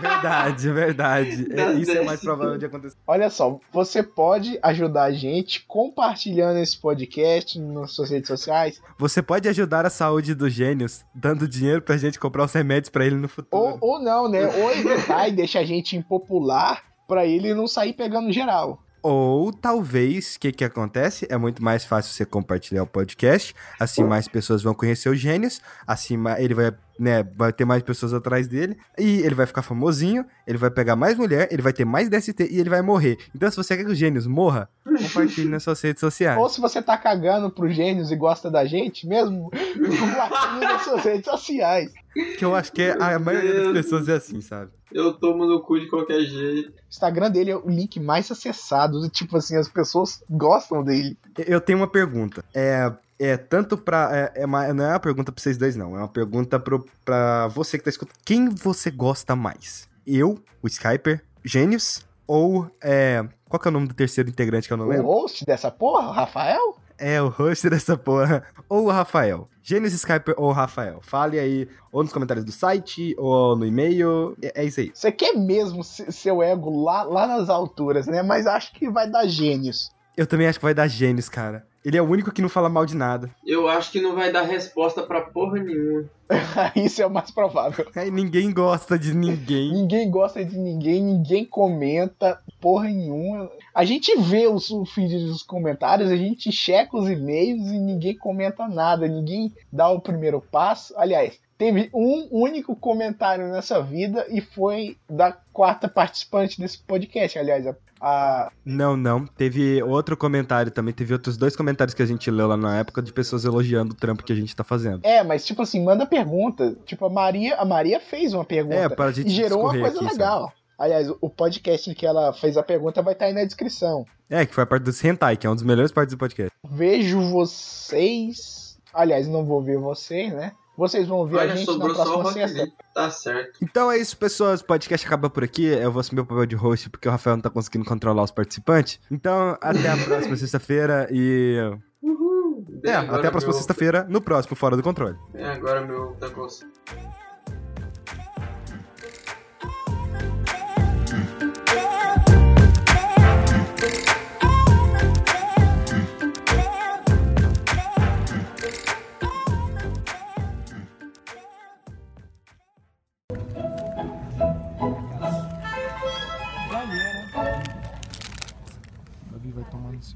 verdade, verdade. É, Das isso é mais 10. provável de acontecer. Olha só, você pode ajudar a gente compartilhando esse podcast nas suas redes sociais Você pode ajudar a saúde dos Gênios dando dinheiro pra gente comprar os remédios pra ele no futuro. Ou, ou não, né? Ou evitar e deixar a gente impopular pra ele não sair pegando geral. Ou talvez, o que que acontece? É muito mais fácil você compartilhar o podcast, assim mais pessoas vão conhecer os gênios, assim ele vai, né, vai ter mais pessoas atrás dele, e ele vai ficar famosinho, ele vai pegar mais mulher, ele vai ter mais DST e ele vai morrer. Então se você quer que os gênios morra, compartilhe nas suas redes sociais. Ou se você tá cagando pro gênios e gosta da gente, mesmo, *laughs* compartilhe nas suas redes sociais. Que eu acho que é- a maioria das pessoas é assim, sabe? Eu tomo no cu de qualquer jeito. O Instagram dele é o link mais acessado. Tipo assim, as pessoas gostam dele. Eu tenho uma pergunta. É, é tanto pra. É, é uma- não é uma pergunta pra vocês dois, não. É uma pergunta pro, pra você que tá escutando. Quem você gosta mais? Eu, o Skyper, Gênios ou é, Qual que é o nome do terceiro integrante que eu não O lembro? host dessa porra, Rafael? É o host *laughs* dessa porra. Ou o Rafael. Gênesis Skype ou o Rafael. Fale aí, ou nos comentários do site, ou no e-mail. É, é isso aí. Você quer mesmo se- seu ego lá, lá nas alturas, né? Mas acho que vai dar gênios. Eu também acho que vai dar Gênesis, cara. Ele é o único que não fala mal de nada. *laughs* Eu acho que não vai dar resposta pra porra nenhuma. *laughs* Isso é o mais provável. Aí ninguém gosta de ninguém. Ninguém gosta de ninguém, ninguém comenta porra nenhuma. A gente vê os, o feed dos comentários, a gente checa os e-mails e ninguém comenta nada, ninguém dá o primeiro passo. Aliás, teve um único comentário nessa vida e foi da quarta participante desse podcast. Aliás, a, a- Não, não. Teve outro comentário também. Teve outros dois comentários que a gente leu lá na época de pessoas elogiando o trampo que a gente tá fazendo. É, mas tipo assim, manda pergunta. Tipo, a Maria, a Maria fez uma pergunta. É, gente e gerou uma coisa aqui, legal. Aliás, o podcast em que ela fez a pergunta vai estar aí na descrição. É, que foi a parte do Hentai, que é uma das melhores partes do podcast. Vejo vocês. Aliás, não vou ver vocês, né? Vocês vão ver a gente na sobrou só o próxima sexta. Tá certo. Então é isso, pessoas. O podcast acaba por aqui. Eu vou assumir o papel de host porque o Rafael não tá conseguindo controlar os participantes. Então, até a próxima *laughs* sexta-feira e. Uhul. É, até a próxima meu- sexta-feira no próximo Fora do Controle. É, agora meu tá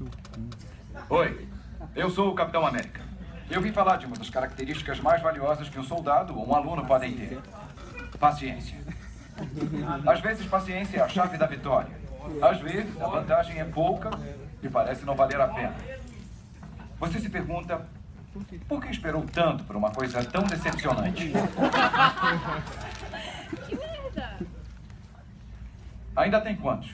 coçando. Oi, eu sou o Capitão América. Eu vim falar de uma das características mais valiosas que um soldado ou um aluno podem ter: paciência. Às vezes, paciência é a chave da vitória. Às vezes, a vantagem é pouca e parece não valer a pena. Você se pergunta: por que esperou tanto por uma coisa tão decepcionante? Ainda tem quantos?